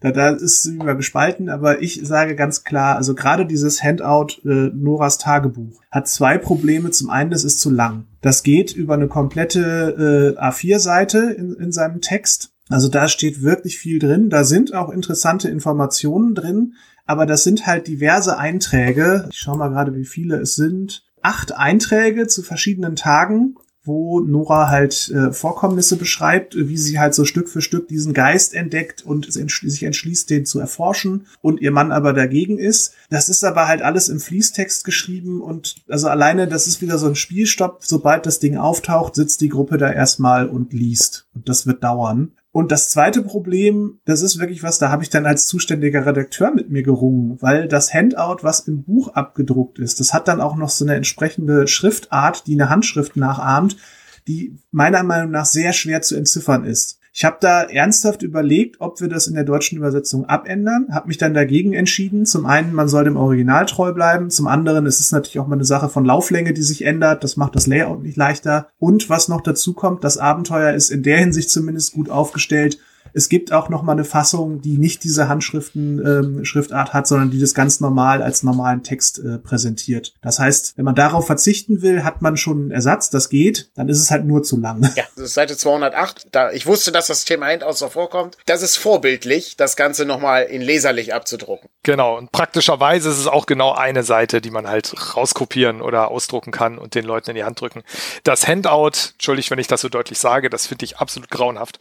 Da, da ist über gespalten, aber ich sage ganz klar, also gerade dieses Handout äh, Noras Tagebuch hat zwei Probleme. Zum einen, es ist zu lang. Das geht über eine komplette äh, A4-Seite in, in seinem Text. Also da steht wirklich viel drin. Da sind auch interessante Informationen drin. Aber das sind halt diverse Einträge. Ich schaue mal gerade, wie viele es sind. Acht Einträge zu verschiedenen Tagen, wo Nora halt äh, Vorkommnisse beschreibt, wie sie halt so Stück für Stück diesen Geist entdeckt und sich entschließt, den zu erforschen und ihr Mann aber dagegen ist. Das ist aber halt alles im Fließtext geschrieben und also alleine, das ist wieder so ein Spielstopp. Sobald das Ding auftaucht, sitzt die Gruppe da erstmal und liest. Und das wird dauern. Und das zweite Problem, das ist wirklich was, da habe ich dann als zuständiger Redakteur mit mir gerungen, weil das Handout, was im Buch abgedruckt ist, das hat dann auch noch so eine entsprechende Schriftart, die eine Handschrift nachahmt, die meiner Meinung nach sehr schwer zu entziffern ist. Ich habe da ernsthaft überlegt, ob wir das in der deutschen Übersetzung abändern, habe mich dann dagegen entschieden. Zum einen, man soll dem Original treu bleiben, zum anderen, es ist natürlich auch mal eine Sache von Lauflänge, die sich ändert, das macht das Layout nicht leichter. Und was noch dazu kommt, das Abenteuer ist in der Hinsicht zumindest gut aufgestellt. Es gibt auch noch mal eine Fassung, die nicht diese Handschriften ähm, Schriftart hat, sondern die das ganz normal als normalen Text äh, präsentiert. Das heißt, wenn man darauf verzichten will, hat man schon einen Ersatz, das geht, dann ist es halt nur zu lang. Ja, das ist Seite 208. Da, ich wusste, dass das Thema Handouts noch vorkommt. Das ist vorbildlich, das Ganze nochmal in leserlich abzudrucken. Genau. Und praktischerweise ist es auch genau eine Seite, die man halt rauskopieren oder ausdrucken kann und den Leuten in die Hand drücken. Das Handout, entschuldigt, wenn ich das so deutlich sage, das finde ich absolut grauenhaft.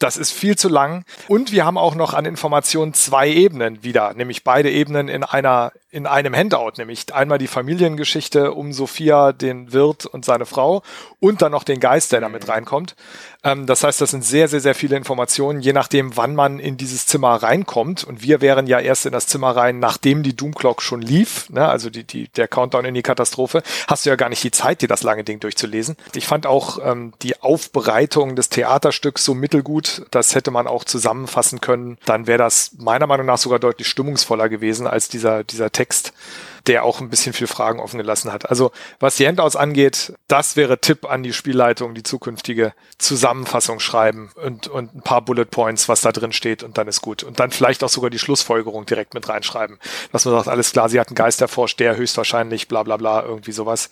Das ist viel zu lang. Und wir haben auch noch an Informationen zwei Ebenen wieder, nämlich beide Ebenen in einer in einem Handout, nämlich einmal die Familiengeschichte um Sophia, den Wirt und seine Frau und dann noch den Geist, der damit reinkommt. Ähm, das heißt, das sind sehr, sehr, sehr viele Informationen, je nachdem, wann man in dieses Zimmer reinkommt. Und wir wären ja erst in das Zimmer rein, nachdem die Doom Clock schon lief, ne? also die, die, der Countdown in die Katastrophe. Hast du ja gar nicht die Zeit, dir das lange Ding durchzulesen. Ich fand auch ähm, die Aufbereitung des Theaterstücks so mittelgut. Das hätte man auch zusammenfassen können. Dann wäre das meiner Meinung nach sogar deutlich stimmungsvoller gewesen als dieser, dieser Text der auch ein bisschen viel Fragen offen gelassen hat. Also was die Handouts angeht, das wäre Tipp an die Spielleitung, die zukünftige Zusammenfassung schreiben und, und ein paar Bullet Points, was da drin steht und dann ist gut. Und dann vielleicht auch sogar die Schlussfolgerung direkt mit reinschreiben. Dass man sagt, alles klar, sie hat einen Geist erforscht, der höchstwahrscheinlich bla bla bla, irgendwie sowas.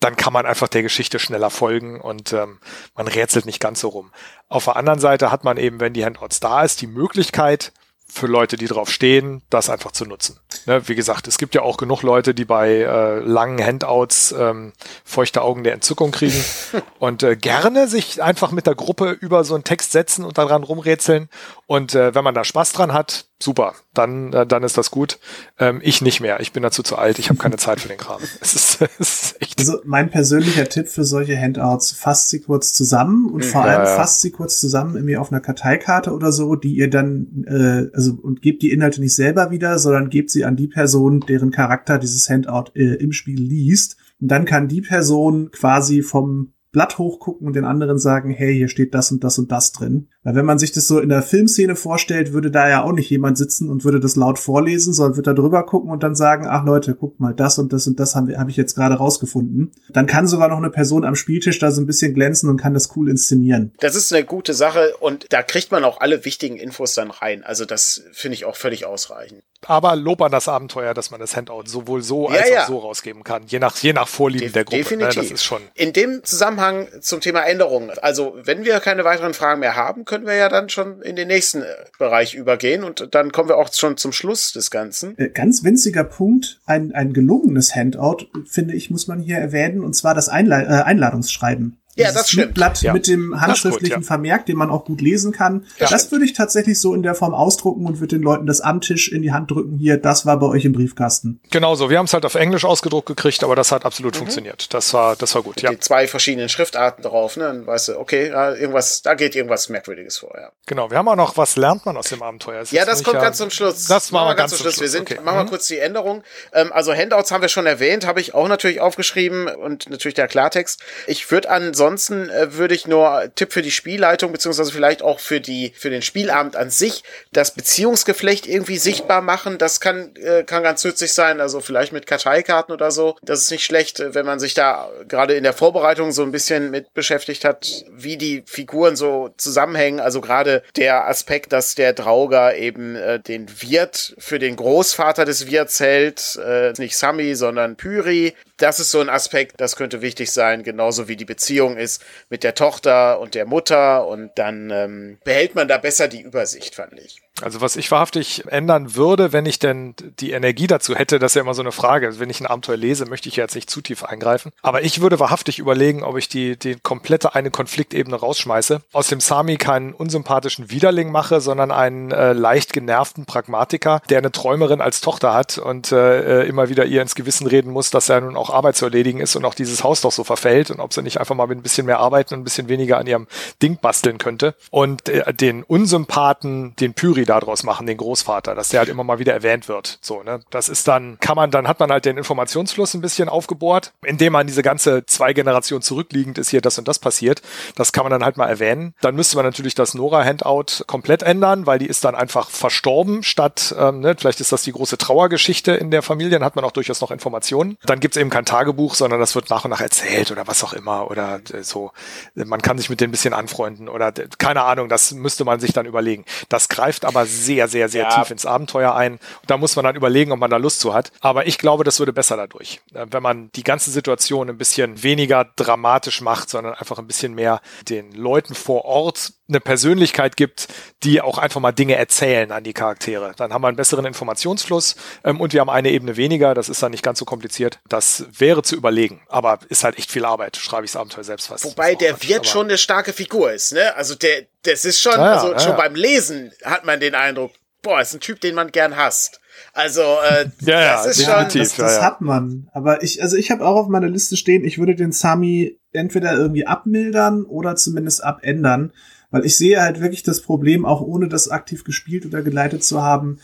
Dann kann man einfach der Geschichte schneller folgen und ähm, man rätselt nicht ganz so rum. Auf der anderen Seite hat man eben, wenn die Handouts da ist, die Möglichkeit, für Leute, die drauf stehen, das einfach zu nutzen. Ne, wie gesagt, es gibt ja auch genug Leute, die bei äh, langen Handouts ähm, feuchte Augen der Entzückung kriegen und äh, gerne sich einfach mit der Gruppe über so einen Text setzen und daran rumrätseln. Und äh, wenn man da Spaß dran hat, super, dann, äh, dann ist das gut. Ähm, ich nicht mehr. Ich bin dazu zu alt. Ich habe keine Zeit für den Kram. Es ist, es ist echt. Also mein persönlicher Tipp für solche Handouts, fasst sie kurz zusammen und vor ja, allem ja. fasst sie kurz zusammen irgendwie auf einer Karteikarte oder so, die ihr dann, äh, also und gebt die Inhalte nicht selber wieder, sondern gebt sie an die Person, deren Charakter dieses Handout äh, im Spiel liest. Und dann kann die Person quasi vom Blatt hochgucken und den anderen sagen, hey, hier steht das und das und das drin. Weil wenn man sich das so in der Filmszene vorstellt, würde da ja auch nicht jemand sitzen und würde das laut vorlesen, sondern würde da drüber gucken und dann sagen, ach Leute, guck mal, das und das und das habe hab ich jetzt gerade rausgefunden. Dann kann sogar noch eine Person am Spieltisch da so ein bisschen glänzen und kann das cool inszenieren. Das ist eine gute Sache und da kriegt man auch alle wichtigen Infos dann rein. Also das finde ich auch völlig ausreichend. Aber Lob an das Abenteuer, dass man das Handout sowohl so als ja, ja. auch so rausgeben kann, je nach, je nach Vorlieben De der Gruppe. Ne? Definitiv. das ist schon. In dem Zusammenhang zum Thema Änderungen. Also wenn wir keine weiteren Fragen mehr haben, können wir ja dann schon in den nächsten äh, Bereich übergehen und dann kommen wir auch schon zum Schluss des Ganzen. Äh, ganz winziger Punkt, ein, ein gelungenes Handout, finde ich, muss man hier erwähnen, und zwar das Einla äh, Einladungsschreiben. Ja, das stimmt. Blatt ja. mit dem handschriftlichen gut, ja. Vermerk, den man auch gut lesen kann. Ja, das stimmt. würde ich tatsächlich so in der Form ausdrucken und würde den Leuten das am Tisch in die Hand drücken. Hier, das war bei euch im Briefkasten. Genau so. Wir haben es halt auf Englisch ausgedruckt gekriegt, aber das hat absolut mhm. funktioniert. Das war, das war gut, mit ja. Die zwei verschiedenen Schriftarten drauf, ne? Dann weißt du, okay, irgendwas, da geht irgendwas Merkwürdiges vor, ja. Genau. Wir haben auch noch, was lernt man aus dem Abenteuer? ja, das kommt ganz zum Schluss. Das machen wir ganz, zum Schluss. Schluss. Wir sind, okay. machen wir mhm. kurz die Änderung. Ähm, also Handouts haben wir schon erwähnt, habe ich auch natürlich aufgeschrieben und natürlich der Klartext. Ich würde ansonsten, äh, würde ich nur Tipp für die Spielleitung, beziehungsweise vielleicht auch für die, für den Spielabend an sich, das Beziehungsgeflecht irgendwie sichtbar machen. Das kann, äh, kann ganz nützlich sein. Also vielleicht mit Karteikarten oder so. Das ist nicht schlecht, wenn man sich da gerade in der Vorbereitung so ein bisschen mit beschäftigt hat, wie die Figuren so zusammenhängen. Also gerade der Aspekt, dass der Drauger eben äh, den Wirt für den Großvater des Wirts hält, äh, nicht Sami, sondern Pyri das ist so ein Aspekt, das könnte wichtig sein, genauso wie die Beziehung ist mit der Tochter und der Mutter und dann ähm, behält man da besser die Übersicht, fand ich. Also was ich wahrhaftig ändern würde, wenn ich denn die Energie dazu hätte, das ist ja immer so eine Frage. Wenn ich ein Abenteuer lese, möchte ich jetzt nicht zu tief eingreifen. Aber ich würde wahrhaftig überlegen, ob ich die, die komplette eine Konfliktebene rausschmeiße. Aus dem Sami keinen unsympathischen Widerling mache, sondern einen äh, leicht genervten Pragmatiker, der eine Träumerin als Tochter hat und äh, immer wieder ihr ins Gewissen reden muss, dass er nun auch Arbeit zu erledigen ist und auch dieses Haus doch so verfällt und ob sie nicht einfach mal mit ein bisschen mehr arbeiten und ein bisschen weniger an ihrem Ding basteln könnte. Und äh, den Unsympathen, den Pyri daraus machen, den Großvater, dass der halt immer mal wieder erwähnt wird. So, ne? Das ist dann, kann man, dann hat man halt den Informationsfluss ein bisschen aufgebohrt, indem man diese ganze zwei Generationen zurückliegend ist hier das und das passiert. Das kann man dann halt mal erwähnen. Dann müsste man natürlich das Nora-Handout komplett ändern, weil die ist dann einfach verstorben, statt, ähm, ne, vielleicht ist das die große Trauergeschichte in der Familie, dann hat man auch durchaus noch Informationen. Dann gibt's eben kein Tagebuch, sondern das wird nach und nach erzählt oder was auch immer oder äh, so. Man kann sich mit denen ein bisschen anfreunden oder keine Ahnung, das müsste man sich dann überlegen. Das greift aber sehr, sehr, sehr ja. tief ins Abenteuer ein. Und da muss man dann überlegen, ob man da Lust zu hat. Aber ich glaube, das würde besser dadurch. Äh, wenn man die ganze Situation ein bisschen weniger dramatisch macht, sondern einfach ein bisschen mehr den Leuten vor Ort eine Persönlichkeit gibt, die auch einfach mal Dinge erzählen an die Charaktere. Dann haben wir einen besseren Informationsfluss ähm, und wir haben eine Ebene weniger. Das ist dann nicht ganz so kompliziert. Das wäre zu überlegen, aber ist halt echt viel Arbeit. Schreibe ich das Abenteuer selbst fast. Wobei der Wirt schon eine starke Figur ist, ne? Also der, das ist schon, ja, also ja, schon ja. beim Lesen hat man den Eindruck, boah, ist ein Typ, den man gern hasst. Also äh, ja, ja, das ist definitiv. Das, das hat man. Aber ich, also ich habe auch auf meiner Liste stehen, ich würde den Sami entweder irgendwie abmildern oder zumindest abändern. Weil ich sehe halt wirklich das Problem, auch ohne das aktiv gespielt oder geleitet zu haben.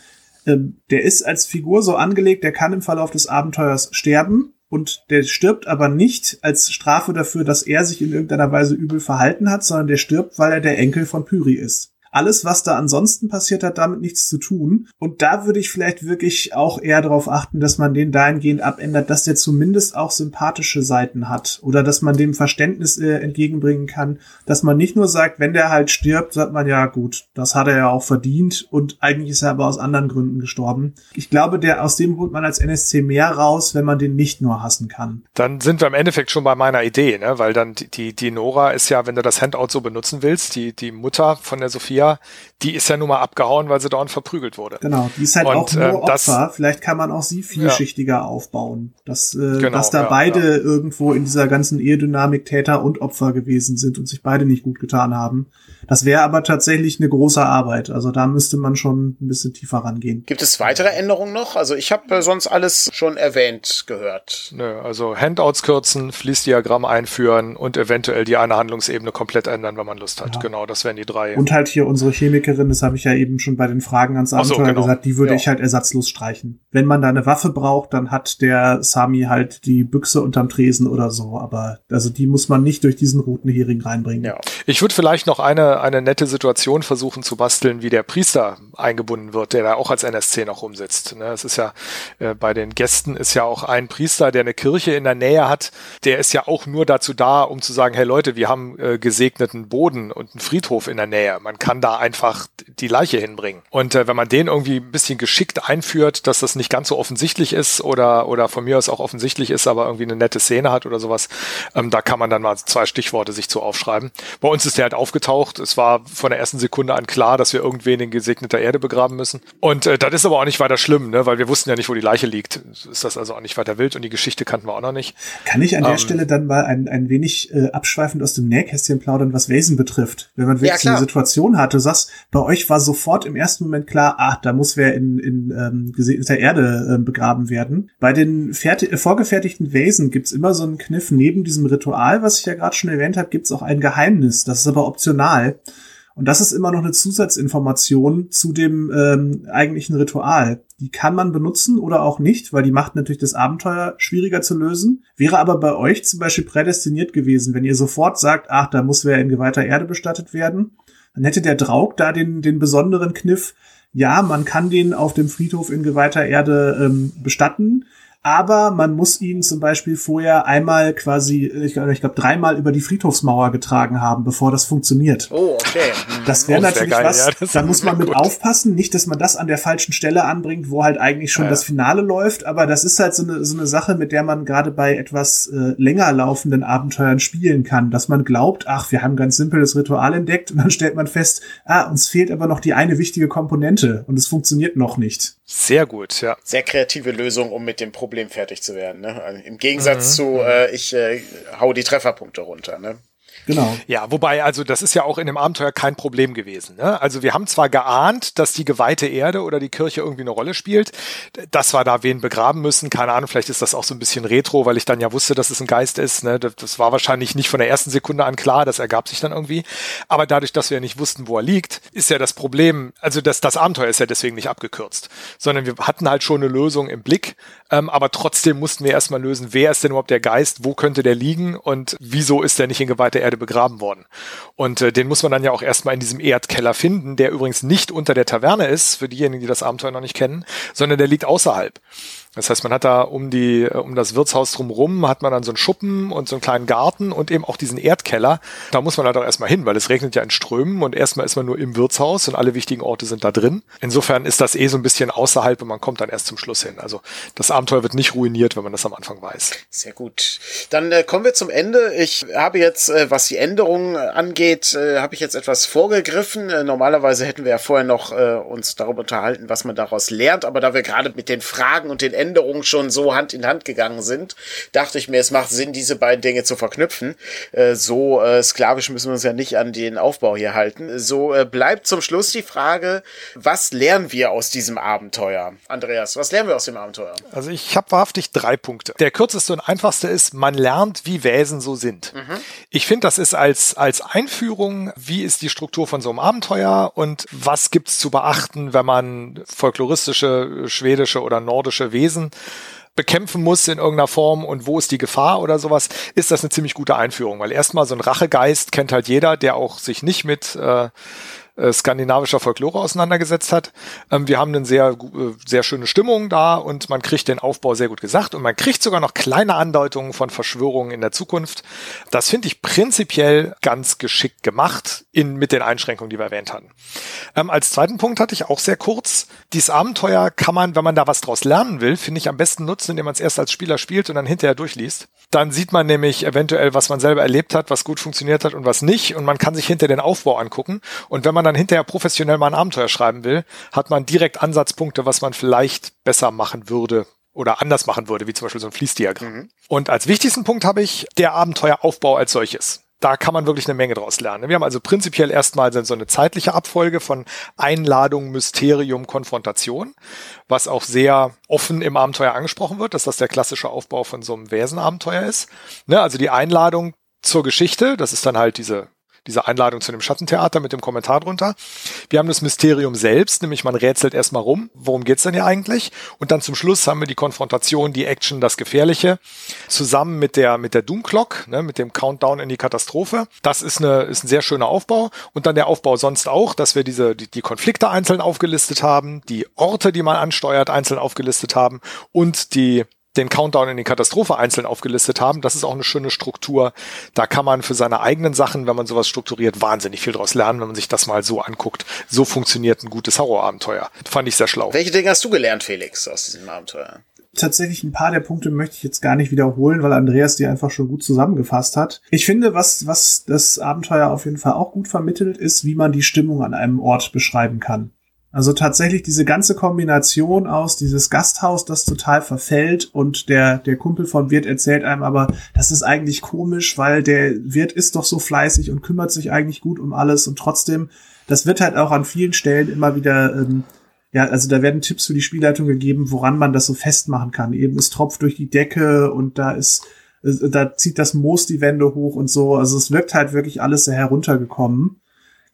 Ähm, der ist als Figur so angelegt, der kann im Verlauf des Abenteuers sterben und der stirbt aber nicht als Strafe dafür, dass er sich in irgendeiner Weise übel verhalten hat, sondern der stirbt, weil er der Enkel von Pyri ist. Alles, was da ansonsten passiert, hat damit nichts zu tun. Und da würde ich vielleicht wirklich auch eher darauf achten, dass man den dahingehend abändert, dass der zumindest auch sympathische Seiten hat. Oder dass man dem Verständnis äh, entgegenbringen kann, dass man nicht nur sagt, wenn der halt stirbt, sagt man ja gut, das hat er ja auch verdient und eigentlich ist er aber aus anderen Gründen gestorben. Ich glaube, der aus dem holt man als NSC mehr raus, wenn man den nicht nur hassen kann. Dann sind wir im Endeffekt schon bei meiner Idee, ne? weil dann die, die, Nora ist ja, wenn du das Handout so benutzen willst, die, die Mutter von der Sophia, die ist ja nun mal abgehauen, weil sie dauernd verprügelt wurde. Genau, die ist halt Und, auch nur das- Opfer. Vielleicht kann man auch sie vielschichtiger aufbauen. Dass, äh, Genau, dass da ja, beide ja. irgendwo in dieser ganzen Ehedynamik Täter und Opfer gewesen sind und sich beide nicht gut getan haben. Das wäre aber tatsächlich eine große Arbeit. Also da müsste man schon ein bisschen tiefer rangehen. Gibt es weitere Änderungen noch? Also ich habe äh, sonst alles schon erwähnt gehört. Nö, also Handouts kürzen, Fließdiagramm einführen und eventuell die eine Handlungsebene komplett ändern, wenn man Lust hat. Ja. Genau, das wären die drei. Und halt hier unsere Chemikerin, das habe ich ja eben schon bei den Fragen ans Ach so, Abenteuer genau. gesagt, die würde Ja. ich halt ersatzlos streichen. Wenn man da eine Waffe braucht, dann hat der Sami halt die Büchse unterm Tresen oder so. Aber also die muss man nicht durch diesen roten Hering reinbringen. Ja. Ich würde vielleicht noch eine, eine nette Situation versuchen zu basteln, wie der Priester eingebunden wird, der da auch als NSC noch rumsitzt. Ne, Es ist ja, äh, bei den Gästen ist ja auch ein Priester, der eine Kirche in der Nähe hat, der ist ja auch nur dazu da, um zu sagen, hey Leute, wir haben äh, gesegneten Boden und einen Friedhof in der Nähe. Man kann da einfach die Leiche hinbringen. Und äh, wenn man den irgendwie ein bisschen geschickt einführt, dass das nicht ganz so offensichtlich ist oder, oder von mir aus auch offensichtlich ist, aber irgendwie eine nette Szene hat oder sowas, ähm, da kann man dann mal zwei Stichworte sich zu aufschreiben. Bei uns ist der halt aufgetaucht. Es war von der ersten Sekunde an klar, dass wir irgendwen in gesegneter Erde begraben müssen. Und äh, das ist aber auch nicht weiter schlimm, ne? weil wir wussten ja nicht, wo die Leiche liegt. Ist das also auch nicht weiter wild und die Geschichte kannten wir auch noch nicht. Kann ich an der Ähm, Stelle dann mal ein, ein wenig äh, abschweifend aus dem Nähkästchen plaudern, was Wesen betrifft? Wenn man wirklich so klar. eine Situation hat, du sagst, bei euch war sofort im ersten Moment klar, ach, da muss wer in, in ähm, gesegneter Erde äh, begraben werden. Bei den äh, vorgefertigten Wesen gibt's immer so einen Kniff. Neben diesem Ritual, was ich ja gerade schon erwähnt habe, gibt's auch ein Geheimnis. Das ist aber optional. Und das ist immer noch eine Zusatzinformation zu dem ähm, eigentlichen Ritual. Die kann man benutzen oder auch nicht, weil die macht natürlich das Abenteuer schwieriger zu lösen. Wäre aber bei euch zum Beispiel prädestiniert gewesen, wenn ihr sofort sagt, ach, da muss wer in geweihter Erde bestattet werden, dann hätte der Draug da den, den besonderen Kniff, ja, man kann den auf dem Friedhof in geweihter Erde ähm, bestatten, aber man muss ihn zum Beispiel vorher einmal quasi, ich glaube, ich glaub, dreimal über die Friedhofsmauer getragen haben, bevor das funktioniert. Oh, okay. Hm. Das wäre Oh, natürlich geil, was, ja, da muss man mit gut. aufpassen, nicht, dass man das an der falschen Stelle anbringt, wo halt eigentlich schon Ja. das Finale läuft, aber das ist halt so eine, so eine Sache, mit der man gerade bei etwas äh, länger laufenden Abenteuern spielen kann, dass man glaubt, ach, wir haben ganz simpel das Ritual entdeckt und dann stellt man fest, ah, uns fehlt aber noch die eine wichtige Komponente und es funktioniert noch nicht. Sehr gut, ja. Sehr kreative Lösung, um mit dem Problem fertig zu werden. Ne? Im Gegensatz Mhm. zu, äh, ich äh, hau die Trefferpunkte runter. Ne? Genau. Ja, wobei, also das ist ja auch in dem Abenteuer kein Problem gewesen. Ne? Also wir haben zwar geahnt, dass die geweihte Erde oder die Kirche irgendwie eine Rolle spielt, dass wir da wen begraben müssen. Keine Ahnung, vielleicht ist das auch so ein bisschen retro, weil ich dann ja wusste, dass es ein Geist ist. Ne? Das, das war wahrscheinlich nicht von der ersten Sekunde an klar, das ergab sich dann irgendwie. Aber dadurch, dass wir ja nicht wussten, wo er liegt, ist ja das Problem, also das, das Abenteuer ist ja deswegen nicht abgekürzt, sondern wir hatten halt schon eine Lösung im Blick, ähm, aber trotzdem mussten wir erstmal lösen, wer ist denn überhaupt der Geist, wo könnte der liegen und wieso ist der nicht in geweihter Erde begraben worden. Und äh, den muss man dann ja auch erstmal in diesem Erdkeller finden, der übrigens nicht unter der Taverne ist, für diejenigen, die das Abenteuer noch nicht kennen, sondern der liegt außerhalb. Das heißt, man hat da um die, äh, um das Wirtshaus drumrum hat man dann so einen Schuppen und so einen kleinen Garten und eben auch diesen Erdkeller. Da muss man halt auch erstmal hin, weil es regnet ja in Strömen und erstmal ist man nur im Wirtshaus und alle wichtigen Orte sind da drin. Insofern ist das eh so ein bisschen außerhalb und man kommt dann erst zum Schluss hin. Also das Abenteuer wird nicht ruiniert, wenn man das am Anfang weiß. Sehr gut. Dann äh, kommen wir zum Ende. Ich habe jetzt, äh, was die Änderungen äh, angeht, äh, habe ich jetzt etwas vorgegriffen. Äh, normalerweise hätten wir ja vorher noch uns darüber unterhalten, was man daraus lernt. Aber da wir gerade mit den Fragen und den Änderungen schon so Hand in Hand gegangen sind, dachte ich mir, es macht Sinn, diese beiden Dinge zu verknüpfen. Äh, so äh, sklavisch müssen wir uns ja nicht an den Aufbau hier halten. So äh, bleibt zum Schluss die Frage, was lernen wir aus diesem Abenteuer? Andreas, was lernen wir aus dem Abenteuer? Also ich habe wahrhaftig drei Punkte. Der kürzeste und einfachste ist, man lernt, wie Wesen so sind. Mhm. Ich finde, das ist als, als Einführung, wie ist die Struktur von so einem Abenteuer und was gibt's zu beachten, wenn man folkloristische, schwedische oder nordische Wesen bekämpfen muss in irgendeiner Form und wo ist die Gefahr oder sowas, ist das eine ziemlich gute Einführung, weil erstmal so ein Rachegeist kennt halt jeder, der auch sich nicht mit äh, äh, skandinavischer Folklore auseinandergesetzt hat. Ähm, wir haben eine sehr, äh, sehr schöne Stimmung da und man kriegt den Aufbau sehr gut gesagt und man kriegt sogar noch kleine Andeutungen von Verschwörungen in der Zukunft. Das finde ich prinzipiell ganz geschickt gemacht in, mit den Einschränkungen, die wir erwähnt hatten. Ähm, als zweiten Punkt hatte ich auch sehr kurz. Dieses Abenteuer kann man, wenn man da was draus lernen will, finde ich am besten nutzen, indem man es erst als Spieler spielt und dann hinterher durchliest. Dann sieht man nämlich eventuell, was man selber erlebt hat, was gut funktioniert hat und was nicht und man kann sich hinter den Aufbau angucken. Und wenn man dann hinterher professionell mal ein Abenteuer schreiben will, hat man direkt Ansatzpunkte, was man vielleicht besser machen würde oder anders machen würde, wie zum Beispiel so ein Fließdiagramm. Mhm. Und als wichtigsten Punkt habe ich der Abenteueraufbau als solches. Da kann man wirklich eine Menge draus lernen. Wir haben also prinzipiell erstmal so eine zeitliche Abfolge von Einladung, Mysterium, Konfrontation, was auch sehr offen im Abenteuer angesprochen wird, dass das der klassische Aufbau von so einem Wesen-Abenteuer ist. Ne, also die Einladung zur Geschichte, das ist dann halt diese diese Einladung zu dem Schattentheater mit dem Kommentar drunter. Wir haben das Mysterium selbst, nämlich man rätselt erstmal rum, worum geht's denn hier eigentlich? Und dann zum Schluss haben wir die Konfrontation, die Action, das Gefährliche, zusammen mit der, mit der Doom Clock, ne, mit dem Countdown in die Katastrophe. Das ist, eine, ist ein sehr schöner Aufbau. Und dann der Aufbau sonst auch, dass wir diese, die, die Konflikte einzeln aufgelistet haben, die Orte, die man ansteuert, einzeln aufgelistet haben und die den Countdown in die Katastrophe einzeln aufgelistet haben. Das ist auch eine schöne Struktur. Da kann man für seine eigenen Sachen, wenn man sowas strukturiert, wahnsinnig viel draus lernen, wenn man sich das mal so anguckt. So funktioniert ein gutes Horrorabenteuer. Fand ich sehr schlau. Welche Dinge hast du gelernt, Felix, aus diesem Abenteuer? tatsächlich ein paar der Punkte möchte ich jetzt gar nicht wiederholen, weil Andreas die einfach schon gut zusammengefasst hat. Ich finde, was, was das Abenteuer auf jeden Fall auch gut vermittelt, ist, wie man die Stimmung an einem Ort beschreiben kann. Also tatsächlich diese ganze Kombination aus dieses Gasthaus, das total verfällt und der, der Kumpel von Wirt erzählt einem aber, das ist eigentlich komisch, weil der Wirt ist doch so fleißig und kümmert sich eigentlich gut um alles und trotzdem, das wird halt auch an vielen Stellen immer wieder, ähm, ja, also da werden Tipps für die Spielleitung gegeben, woran man das so festmachen kann. Eben es tropft durch die Decke und da ist, äh, da zieht das Moos die Wände hoch und so. Also es wirkt halt wirklich alles sehr heruntergekommen.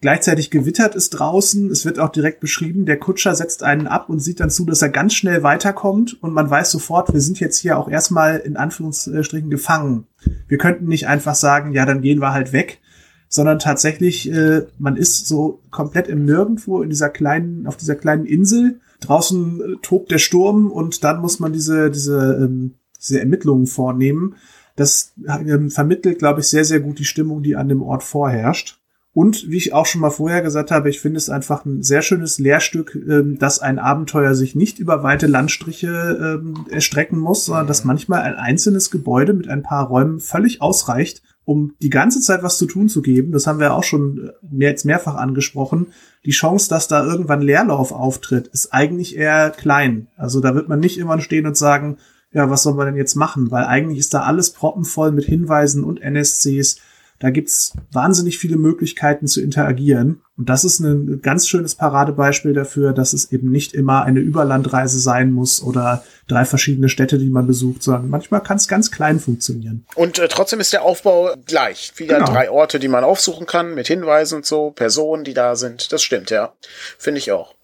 Gleichzeitig gewittert es draußen. Es wird auch direkt beschrieben, der Kutscher setzt einen ab und sieht dann zu, dass er ganz schnell weiterkommt. Und man weiß sofort, wir sind jetzt hier auch erstmal in Anführungsstrichen gefangen. Wir könnten nicht einfach sagen, ja, dann gehen wir halt weg, sondern tatsächlich, äh, man ist so komplett im Nirgendwo in dieser kleinen, auf dieser kleinen Insel. Draußen äh, tobt der Sturm und dann muss man diese, diese, ähm, diese Ermittlungen vornehmen. Das ähm, vermittelt, glaube ich, sehr, sehr gut die Stimmung, die an dem Ort vorherrscht. Und wie ich auch schon mal vorher gesagt habe, ich finde es einfach ein sehr schönes Lehrstück, ähm, dass ein Abenteuer sich nicht über weite Landstriche ähm, erstrecken muss, sondern dass manchmal ein einzelnes Gebäude mit ein paar Räumen völlig ausreicht, um die ganze Zeit was zu tun zu geben. Das haben wir auch schon mehr, jetzt mehrfach angesprochen. Die Chance, dass da irgendwann Leerlauf auftritt, ist eigentlich eher klein. Also da wird man nicht immer stehen und sagen, ja, was soll man denn jetzt machen? Weil eigentlich ist da alles proppenvoll mit Hinweisen und NSCs da gibt's wahnsinnig viele Möglichkeiten zu interagieren. Und das ist ein ganz schönes Paradebeispiel dafür, dass es eben nicht immer eine Überlandreise sein muss oder drei verschiedene Städte, die man besucht, sondern manchmal kann es ganz klein funktionieren. Und äh, trotzdem ist der Aufbau gleich. Wieder genau. drei Orte, die man aufsuchen kann, mit Hinweisen und so, Personen, die da sind. Das stimmt, ja. Finde ich auch.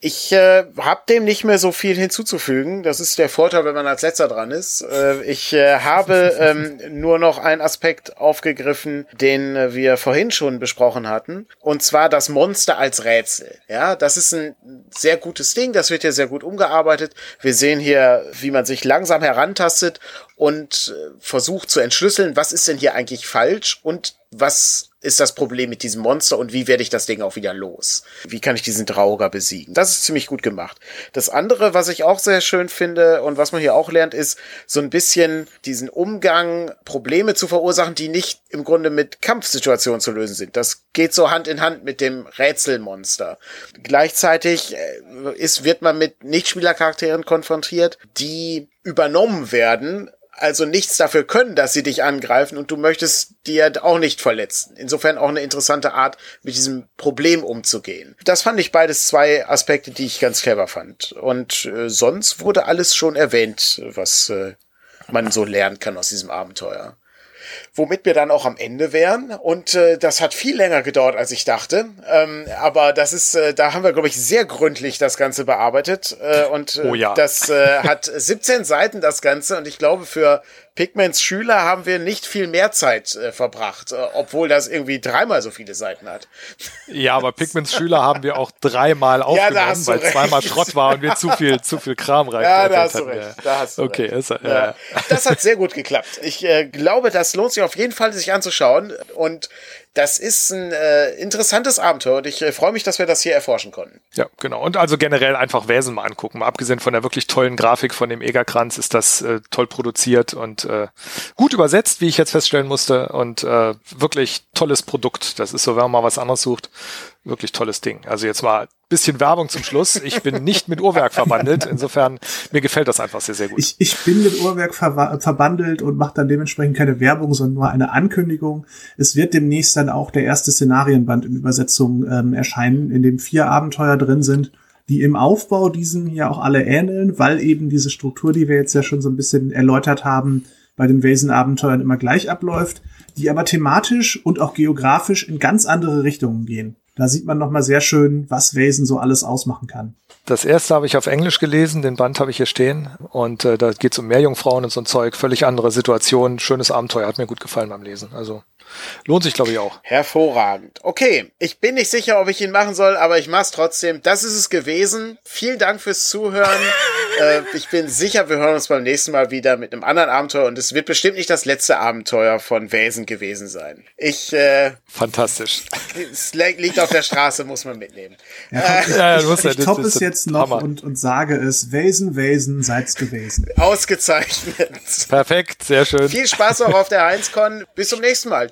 Ich äh, habe dem nicht mehr so viel hinzuzufügen. Das ist der Vorteil, wenn man als letzter dran ist. Äh, ich äh, habe ähm, nur noch einen Aspekt aufgegriffen, den äh, wir vorhin schon besprochen hatten. Und zwar das Monster als Rätsel. Ja, das ist ein sehr gutes Ding. Das wird ja sehr gut umgearbeitet. Wir sehen hier, wie man sich langsam herantastet und äh, versucht zu entschlüsseln, was ist denn hier eigentlich falsch und was ist das Problem mit diesem Monster und wie werde ich das Ding auch wieder los? Wie kann ich diesen Drauger besiegen? Das ist ziemlich gut gemacht. Das andere, was ich auch sehr schön finde und was man hier auch lernt, ist so ein bisschen diesen Umgang, Probleme zu verursachen, die nicht im Grunde mit Kampfsituationen zu lösen sind. Das geht so Hand in Hand mit dem Rätselmonster. Gleichzeitig äh, ist, wird man mit Nichtspielercharakteren konfrontiert, die übernommen werden also nichts dafür können, dass sie dich angreifen und du möchtest dir auch nicht verletzen. Insofern auch eine interessante Art, mit diesem Problem umzugehen. Das fand ich beides zwei Aspekte, die ich ganz clever fand. Und äh, sonst wurde alles schon erwähnt, was äh, man so lernen kann aus diesem Abenteuer womit wir dann auch am Ende wären. Und äh, das hat viel länger gedauert, als ich dachte. Ähm, aber das ist, äh, da haben wir, glaube ich, sehr gründlich das Ganze bearbeitet. Äh, und äh, oh ja. das äh, hat 17 Seiten, das Ganze. Und ich glaube, für Pigments Schüler haben wir nicht viel mehr Zeit äh, verbracht, obwohl das irgendwie dreimal so viele Seiten hat. Ja, aber Pigments Schüler haben wir auch dreimal aufgenommen, ja, weil recht. zweimal Schrott war und wir zu viel, zu viel Kram rein. Ja, da hast du recht. Da hast du okay, recht. Ist, ja. Das hat sehr gut geklappt. Ich glaube, das lohnt sich auf jeden Fall, sich anzuschauen. Und das ist ein äh, interessantes Abenteuer und ich äh, freue mich, dass wir das hier erforschen konnten. Ja, genau. Und also generell einfach Wesen mal angucken. Mal abgesehen von der wirklich tollen Grafik von dem Egerkranz ist das äh, toll produziert und äh, gut übersetzt, wie ich jetzt feststellen musste. Und äh, wirklich tolles Produkt. Das ist so, wenn man mal was anderes sucht, wirklich tolles Ding. Also jetzt mal bisschen Werbung zum Schluss. Ich bin nicht mit Uhrwerk verbandelt. Insofern, mir gefällt das einfach sehr, sehr gut. Ich, ich bin mit Uhrwerk ver verbandelt und mache dann dementsprechend keine Werbung, sondern nur eine Ankündigung. Es wird demnächst dann auch der erste Szenarienband in Übersetzung ähm, erscheinen, in dem vier Abenteuer drin sind, die im Aufbau diesen ja auch alle ähneln, weil eben diese Struktur, die wir jetzt ja schon so ein bisschen erläutert haben, bei den Wesen-Abenteuern immer gleich abläuft, die aber thematisch und auch geografisch in ganz andere Richtungen gehen. Da sieht man nochmal sehr schön, was Wesen so alles ausmachen kann. Das erste habe ich auf Englisch gelesen, den Band habe ich hier stehen. Und äh, da geht es um Meerjungfrauen und so ein Zeug, völlig andere Situation, schönes Abenteuer, hat mir gut gefallen beim Lesen. Also Lohnt sich, glaube ich, auch. Hervorragend. Okay, ich bin nicht sicher, ob ich ihn machen soll, aber ich mache es trotzdem. Das ist es gewesen. Vielen Dank fürs Zuhören. äh, ich bin sicher, wir hören uns beim nächsten Mal wieder mit einem anderen Abenteuer und es wird bestimmt nicht das letzte Abenteuer von Wesen gewesen sein. Ich. Äh, Fantastisch. Es liegt auf der Straße, muss man mitnehmen. Ja, äh, ja, ich, ich toppe es jetzt noch und, und sage es: Wesen, Wesen, seid's gewesen. Ausgezeichnet. Perfekt, sehr schön. Viel Spaß auch auf der Heinzcon. Bis zum nächsten Mal.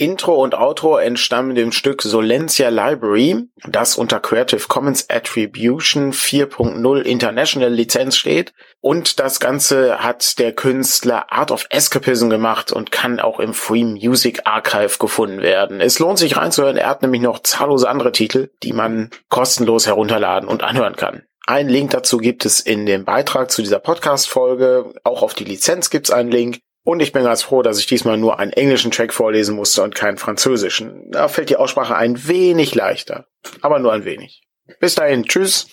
Intro und Outro entstammen dem Stück Solencia Library, das unter Creative Commons Attribution 4.0 International Lizenz steht. Und das Ganze hat der Künstler Art of Escapism gemacht und kann auch im Free Music Archive gefunden werden. Es lohnt sich reinzuhören, er hat nämlich noch zahllose andere Titel, die man kostenlos herunterladen und anhören kann. Ein Link dazu gibt es in dem Beitrag zu dieser Podcast-Folge. Auch auf die Lizenz gibt es einen Link. Und ich bin ganz froh, dass ich diesmal nur einen englischen Track vorlesen musste und keinen französischen. Da fällt die Aussprache ein wenig leichter. Aber nur ein wenig. Bis dahin, tschüss.